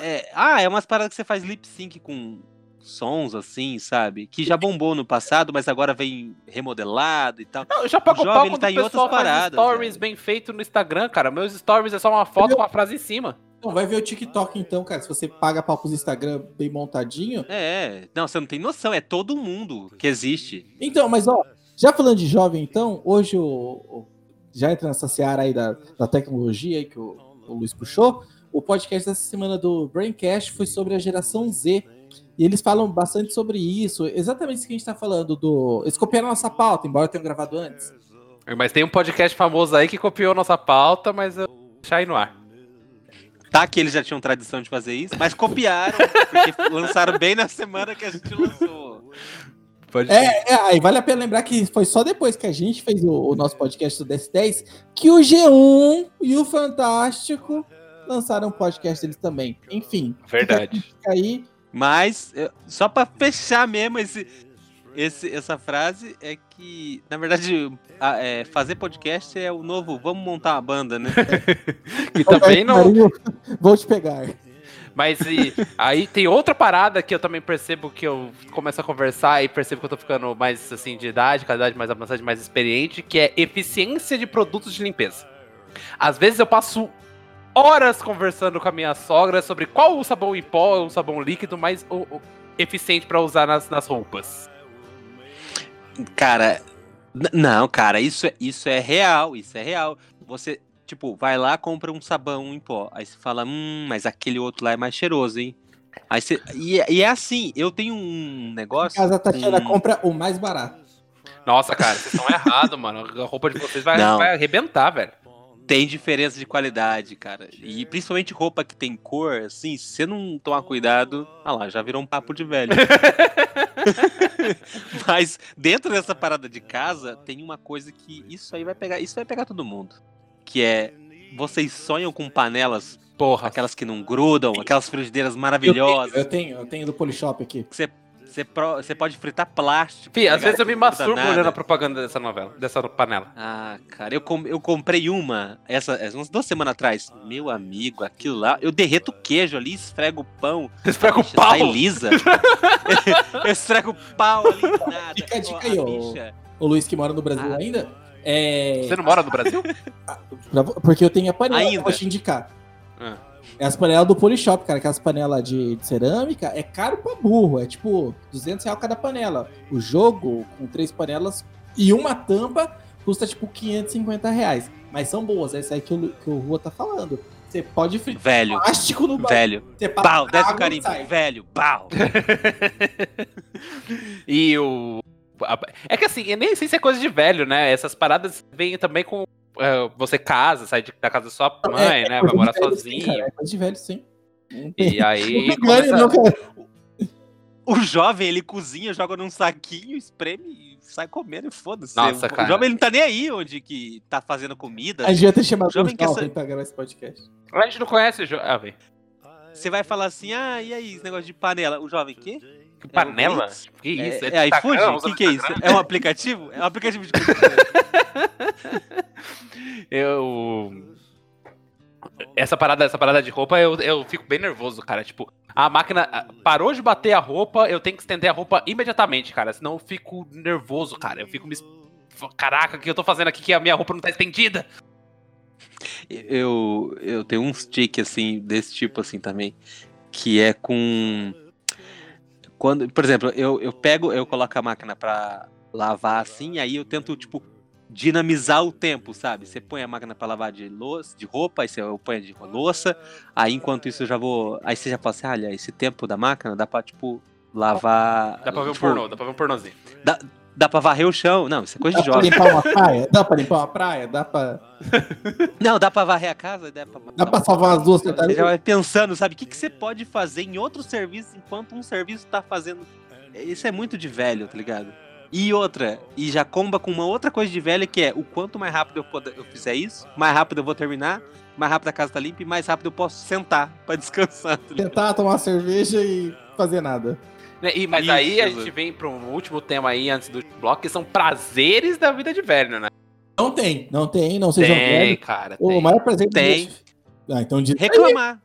É, ah, é umas paradas que você faz lip sync com sons assim, sabe? Que já bombou no passado, mas agora vem remodelado e tal. Não, eu já pago O jovem, pau quando tá o em pessoal outras faz paradas, stories velho. bem feito no Instagram, cara. Meus stories é só uma foto com a frase em cima. Então, vai ver o TikTok então, cara. Se você paga pau pros Instagram bem montadinho. É, não, você não tem noção, é todo mundo que existe. Então, mas ó, já falando de jovem, então, hoje o. o- já entra nessa seara aí da, da tecnologia aí que o, o Luiz puxou. O podcast dessa semana do Braincast foi sobre a geração Z. E eles falam bastante sobre isso, exatamente isso que a gente tá falando do. Eles copiaram a nossa pauta, embora tenham gravado antes. Mas tem um podcast famoso aí que copiou nossa pauta, mas eu vou deixar aí no ar. Tá que eles já tinham tradição de fazer isso, mas copiaram, porque lançaram bem na semana que a gente lançou. Pode É, é, aí vale a pena lembrar que foi só depois que a gente fez o, o nosso podcast do DS10 que o G1 e o Fantástico lançaram um podcast deles também. Enfim. Verdade. Fica aí. Mas, só pra fechar mesmo esse, esse- essa frase, é que, na verdade, a- é, fazer podcast é o novo vamos montar uma banda, né? E também não. Marinho, Vou te pegar. Mas e, aí tem outra parada que eu também percebo que eu começo a conversar e percebo que eu tô ficando mais assim de idade, cada idade mais avançada, mais experiente, que é eficiência de produtos de limpeza. Às vezes eu passo horas conversando com a minha sogra sobre qual o sabão em pó ou o sabão líquido mais o- o- eficiente pra usar nas, nas roupas. Cara, não, cara, isso é, isso é real, isso é real. Você, tipo, vai lá, compra um sabão em pó. Aí você fala, hum, mas aquele outro lá é mais cheiroso, hein? Aí você, e, é- e é assim, eu tenho um Em negócio. casa a Tatiana Hum. compra o mais barato. Nossa, cara, vocês estão errados, mano. A roupa de vocês vai, Não. vai arrebentar, velho. Tem diferença de qualidade, cara. E principalmente roupa que tem cor, assim, se você não tomar cuidado, ah lá, já virou um papo de velho. Mas dentro dessa parada de casa, tem uma coisa que isso aí vai pegar, isso vai pegar todo mundo. Que é vocês sonham com panelas, Porra. aquelas que não grudam, aquelas frigideiras Eu maravilhosas. tenho, eu tenho, eu tenho do Polishop aqui. Você, você, pro- você pode fritar plástico. Fih, às vezes eu me gruda masturbo olhando a propaganda dessa novela, dessa panela. Ah, cara, eu, com- eu comprei uma, essa, essa- umas duas semanas atrás. Meu amigo, aquilo lá, eu derreto o queijo ali, esfrego o pão. Esfrega o bicha pau. Sai lisa. eu esfrego o pau ali, nada. Fica a dica aí, ó. O Luiz que mora no Brasil Ah. ainda. É. Você não mora no Brasil? pra vo- Porque eu tenho a panela Ainda. vou te indicar. Ah. É as panelas do Polishop, cara. Aquelas panelas de, de cerâmica é caro pra burro. É tipo 200 reais cada panela. O jogo, com três panelas e uma tampa, custa tipo 550 reais. Mas são boas, é isso aí que o, que o Rua tá falando. Você pode fritar Velho, plástico no velho. Você passa Pau, desce o carimbo. sai. Velho, pau. E o. É que assim, eu nem sei se é coisa de velho, né? Essas paradas vêm também com. É, você casa, sai de- da casa da sua mãe, É, né? é Vai morar velho, sozinho. Sim, cara, é de velho, sim. E aí. engane, começa- não. O jovem, ele cozinha, joga num saquinho, espreme e sai comendo e foda-se. Nossa, o cara. jovem, ele não tá nem aí onde que tá fazendo comida. A gente devia ter chamado o Jovem quer jovem sa- pra gravar esse podcast. A gente não conhece o jo... ah. Você vai falar assim, ah, e aí, esse negócio de panela? O jovem, quê? Que panela? Blitz? Que isso? É, é Instagram? iFood? O que, que é isso? É um aplicativo? É um aplicativo de comida. Eu. Essa parada, essa parada de roupa, eu, eu fico bem nervoso, cara. Tipo, a máquina parou de bater a roupa, eu tenho que estender a roupa imediatamente, cara. Senão eu fico nervoso, cara. Eu fico me. Caraca, o que eu tô fazendo aqui que a minha roupa não tá estendida? eu, eu tenho uns tique assim, desse tipo assim também, que é com quando, por exemplo, eu, eu pego, eu coloco a máquina pra lavar assim, aí eu tento tipo dinamizar o tempo, sabe? Você põe a máquina pra lavar de louça, de roupa, aí você põe de louça, aí enquanto isso eu já vou, aí você já fala assim, olha, esse tempo da máquina dá pra tipo lavar, Dá pra ver um tipo, pornô, dá pra ver um pornozinho. dá pra varrer o chão, não, isso é coisa Dá de pra jovem. limpar uma praia? Dá pra limpar uma praia? Dá pra, Não, dá pra varrer a casa, dá pra, dá pra salvar as duas Você já vai pensando, sabe? O que, que você pode fazer em outro serviço enquanto um serviço tá fazendo. Isso é muito de velho, tá ligado? E outra, e já comba com uma outra coisa de velho que é o quanto mais rápido eu, poder- eu fizer isso, mais rápido eu vou terminar, mais rápido a casa tá limpa e mais rápido eu posso sentar pra descansar. tá? Tentar tomar cerveja e fazer nada. Né, E, mas Isso, aí a gente vem para um último tema aí antes do bloco, que são prazeres da vida de velho, né? Não tem, não tem, não sejam Tem, velhos. cara. O tem. maior prazer Tem. Ah, então diz Reclamar.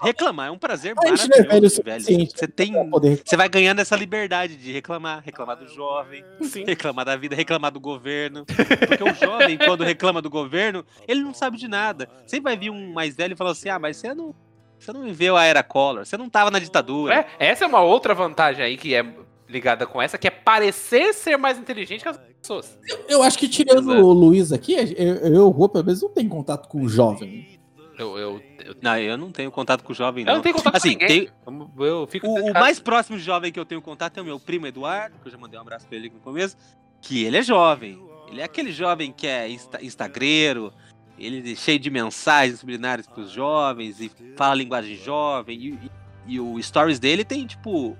Reclamar é um prazer A gente é velho velho. suficiente Você tem. pra poder. Você vai ganhando essa liberdade de reclamar, reclamar do jovem, Sim. reclamar da vida, reclamar do governo. Porque o jovem, quando reclama do governo, ele não sabe de nada. Sempre vai vir um mais velho e falar assim: ah, mas você não, você não viveu a era Collor, você não tava na ditadura. É, essa é uma outra vantagem aí que é ligada com essa, que é parecer ser mais inteligente que as pessoas. Eu acho que tirando Exato. o Luiz aqui, eu, eu, Rô, pelo menos, não tem contato com o jovem. Eu, eu, eu, Não, eu não tenho contato com o jovem, eu não. não tenho contato Assim, com ninguém. tem- Eu, fico O, o mais próximo de jovem que eu tenho contato é o meu primo Eduardo, que eu já mandei um abraço pra ele aqui no começo, que ele é jovem. Ele é aquele jovem que é insta instagreiro, ele é cheio de mensagens subliminares pros jovens e fala linguagem jovem. E, e- e o stories dele tem, tipo, um-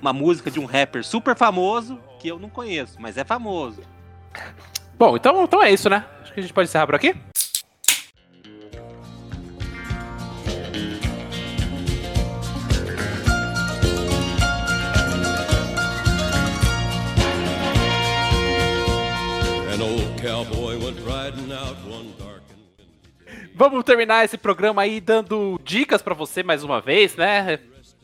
uma música de um rapper super famoso que eu não conheço, mas é famoso. Bom, então, então é isso, né? Acho que a gente pode encerrar por aqui. Vamos terminar esse programa aí dando dicas pra você mais uma vez, né?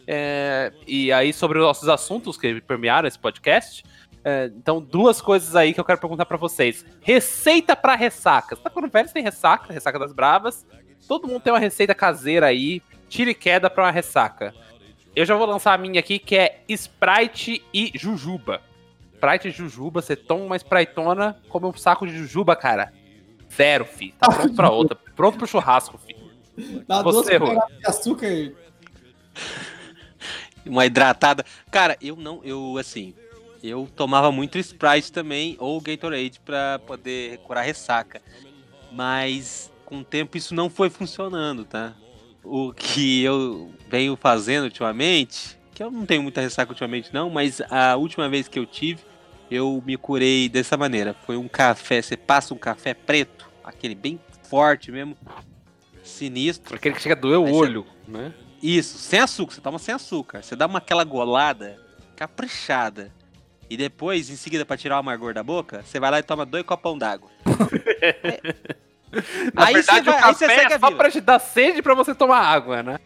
É, e aí sobre os nossos assuntos que permearam esse podcast. É, então, duas coisas aí que eu quero perguntar pra vocês. Receita pra ressaca. Você tá falando velho, você tem ressaca, ressaca das bravas. Todo mundo tem uma receita caseira aí, tira e queda pra uma ressaca. Eu já vou lançar a minha aqui, que é Sprite e Jujuba. Sprite e Jujuba, você toma uma Spritona, come um saco de Jujuba, cara. Zero, fi. Tá pronto pra outra. Pronto pro churrasco, fi. Dá Você, duas de açúcar. Uma hidratada. Cara, eu não, eu assim, eu tomava muito Sprite também, ou Gatorade pra poder curar ressaca. Mas com o tempo isso não foi funcionando, tá? O que eu venho fazendo ultimamente, que eu não tenho muita ressaca ultimamente não, mas a última vez que eu tive, eu me curei dessa maneira. Foi um café, você passa um café preto, aquele bem forte mesmo, sinistro. Aquele que chega a doer o Aí você- olho, né? Isso, sem açúcar, você toma sem açúcar. Você dá uma aquela golada caprichada. E depois, em seguida, pra tirar o amargor da boca, você vai lá e toma dois copão d'água. Na Aí verdade, você vai- o café é só pra te dar sede pra você tomar água, né?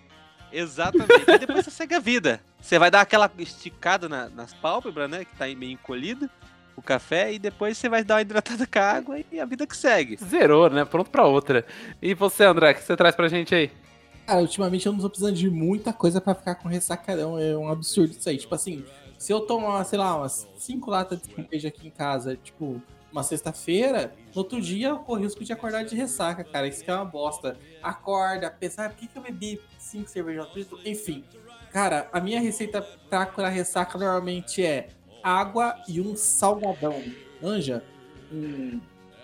Exatamente. e depois você segue a vida. Você vai dar aquela esticada na- nas pálpebras, né? Que tá aí meio encolhida. O café, e depois você vai dar uma hidratada com a água e a vida que segue. Zerou, né? Pronto pra outra. E você, André, o que você traz pra gente aí? Cara, ultimamente eu não tô precisando de muita coisa pra ficar com ressacadão. É um absurdo isso aí. Tipo assim, se eu tomar, sei lá, umas 5 latas de cerveja aqui em casa, tipo, uma sexta-feira, no outro dia eu corro risco de acordar de ressaca, cara. Isso que é uma bosta. Acorda, pensa, ah, por que, que eu bebi 5 cervejas? Enfim. Cara, a minha receita pra curar ressaca normalmente é água e um salgadão. Anja? Um,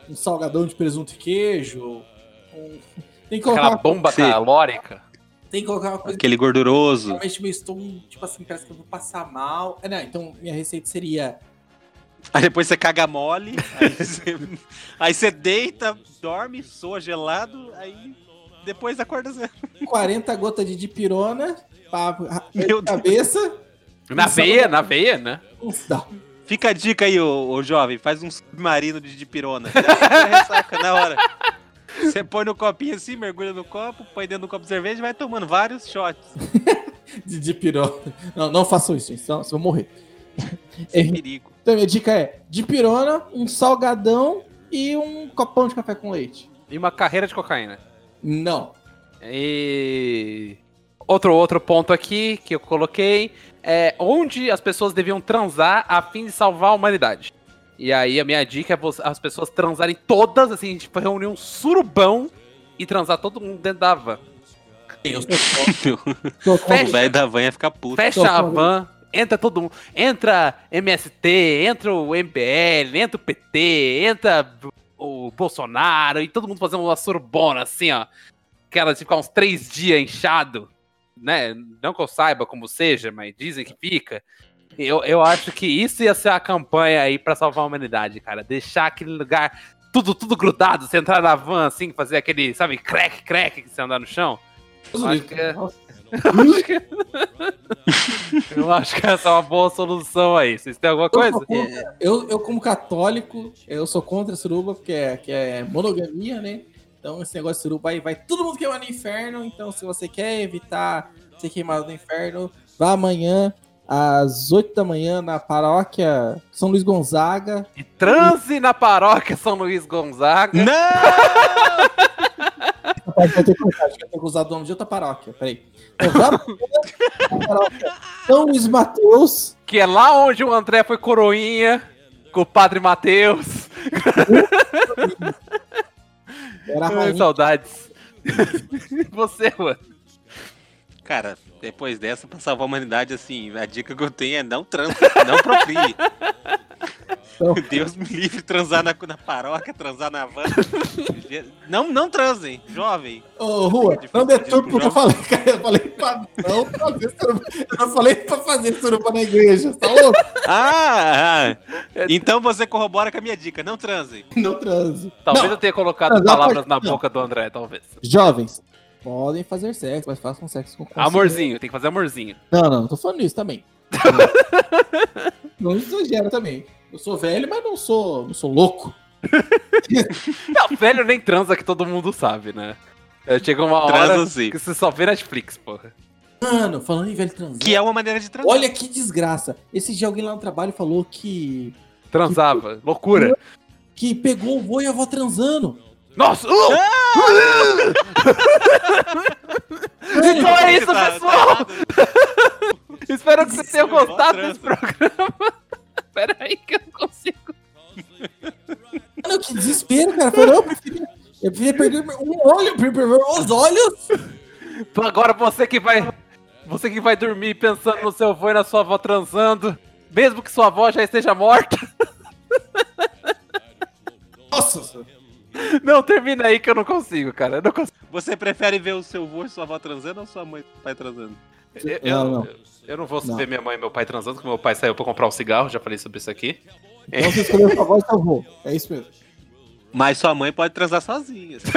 um salgadão de presunto e queijo. um- Tem que colocar Aquela uma bomba Sim. calórica. tem que colocar uma coisa Aquele gorduroso. Realmente meu estômago, tipo assim, parece que eu vou passar mal. É, não, então minha receita seria Aí depois você caga mole, aí você, aí você deita, dorme, soa gelado, aí depois acorda zero. 40 gotas de dipirona pra Meu cabeça. Na veia, na veia, né? Fica a dica aí, ô, ô jovem, faz um submarino de dipirona. Ressaca na hora. Você põe no copinho assim, mergulha no copo, põe dentro do copo de cerveja e vai tomando vários shots. de dipirona. Não, não façam isso, gente, senão vocês vão morrer. É, Perigo. então minha dica é dipirona, um salgadão e um copão de café com leite. E uma carreira de cocaína. Não. E outro outro ponto aqui que eu coloquei é onde as pessoas deviam transar a fim de salvar a humanidade. E aí a minha dica é as pessoas transarem todas, assim, tipo, reunir um surubão e transar todo mundo dentro da van. Eu sou Tô O Fecha. velho da van ia ficar puto. Fecha a van, entra todo mundo. Entra MST, entra o MBL, entra o PT, entra o Bolsonaro e todo mundo fazendo uma surubona, assim, ó. Aquela de ficar uns três dias inchado, né? Não que eu saiba como seja, mas dizem que fica. Eu, eu acho que isso ia ser a campanha aí pra salvar a humanidade, cara. Deixar aquele lugar tudo, tudo grudado, você entrar na van, assim, fazer aquele, sabe, crack, crack que você andar no chão. Eu acho que é- Eu acho que essa é uma boa solução aí. Vocês têm alguma coisa? Eu, eu, como católico, eu sou contra a suruba, porque é, que é monogamia, né? Então, esse negócio de suruba aí vai todo mundo queimar no inferno. Então, se você quer evitar ser queimado no inferno, vá amanhã, às 8 da manhã, na paróquia São Luís Gonzaga. E transe na paróquia São Luís Gonzaga. Não! Vai ter que cortar, acho que eu tenho que usar o nome de outra paróquia. Peraí. Paróquia São Luís Mateus. Que é lá onde o André foi coroinha com o Padre Matheus. Era saudades. Você, mano. Cara, depois dessa, pra salvar a humanidade, assim, a dica que eu tenho é não transe, não procrie. Então. Deus me livre de transar na, na paróquia, transar na van. Não, não transem, jovem. Ô, Rua, Difícil não de deturpa o que eu falei, cara. Eu falei pra não fazer suruba. Eu não falei pra fazer suruba na igreja, tá louco? Ah, ah. então você corrobora com a minha dica, não transem. Não transe. Talvez Não, eu tenha colocado Transar palavras na boca do André, talvez. Jovens, podem fazer sexo, mas façam sexo com consciência. Amorzinho, tem que fazer amorzinho. Não, não, não tô falando isso também. não exagera também. Eu sou velho, mas não sou, não sou louco. Não, velho nem transa que todo mundo sabe, né? É, Chega uma hora Transa sim. que você só vê Netflix, porra. Mano, falando em velho transar. Que é uma maneira de transar. Olha que desgraça. Esse dia alguém lá no trabalho falou que. Transava. Loucura. que pegou o vô e a avó transando. Nossa! uh! então é isso, Tá- pessoal! Espero que vocês tenham gostado desse programa. Pera aí que eu não consigo. Mano, que desespero, cara. Falou, eu preferia, eu preferia perder um olho, perder os olhos. Agora você que vai. Você que vai dormir pensando no seu avô e na sua avó transando, mesmo que sua avó já esteja morta. Nossa, Não, termina aí que eu não consigo, cara. Eu não consigo. Você prefere ver o seu avô e sua avó transando ou sua mãe e seu pai transando? Eu, eu- Não, não. eu- eu não vou Não. ver minha mãe e meu pai transando, porque meu pai saiu pra comprar um cigarro, já falei sobre isso aqui. então você escolheu sua avó e seu avô. É isso mesmo. Mas sua mãe pode transar sozinha.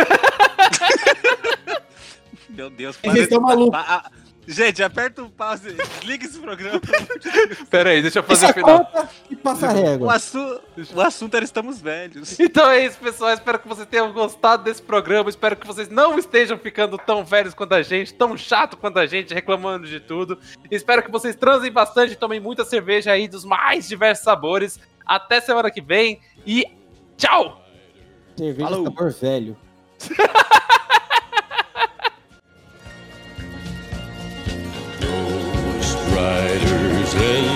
Meu Deus, Vocês estão malucos. Gente, aperta o pause, desliga esse programa. Pera aí, deixa eu fazer o final. conta e passa a O, régua. assu... o assunto era estamos velhos. Então é isso, pessoal. Espero que vocês tenham gostado desse programa. Espero que vocês não estejam ficando tão velhos quanto a gente, tão chato quanto a gente, reclamando de tudo. Espero que vocês transem bastante, tomem muita cerveja aí dos mais diversos sabores. Até semana que vem e tchau! Cerveja Falou. sabor velho. riders.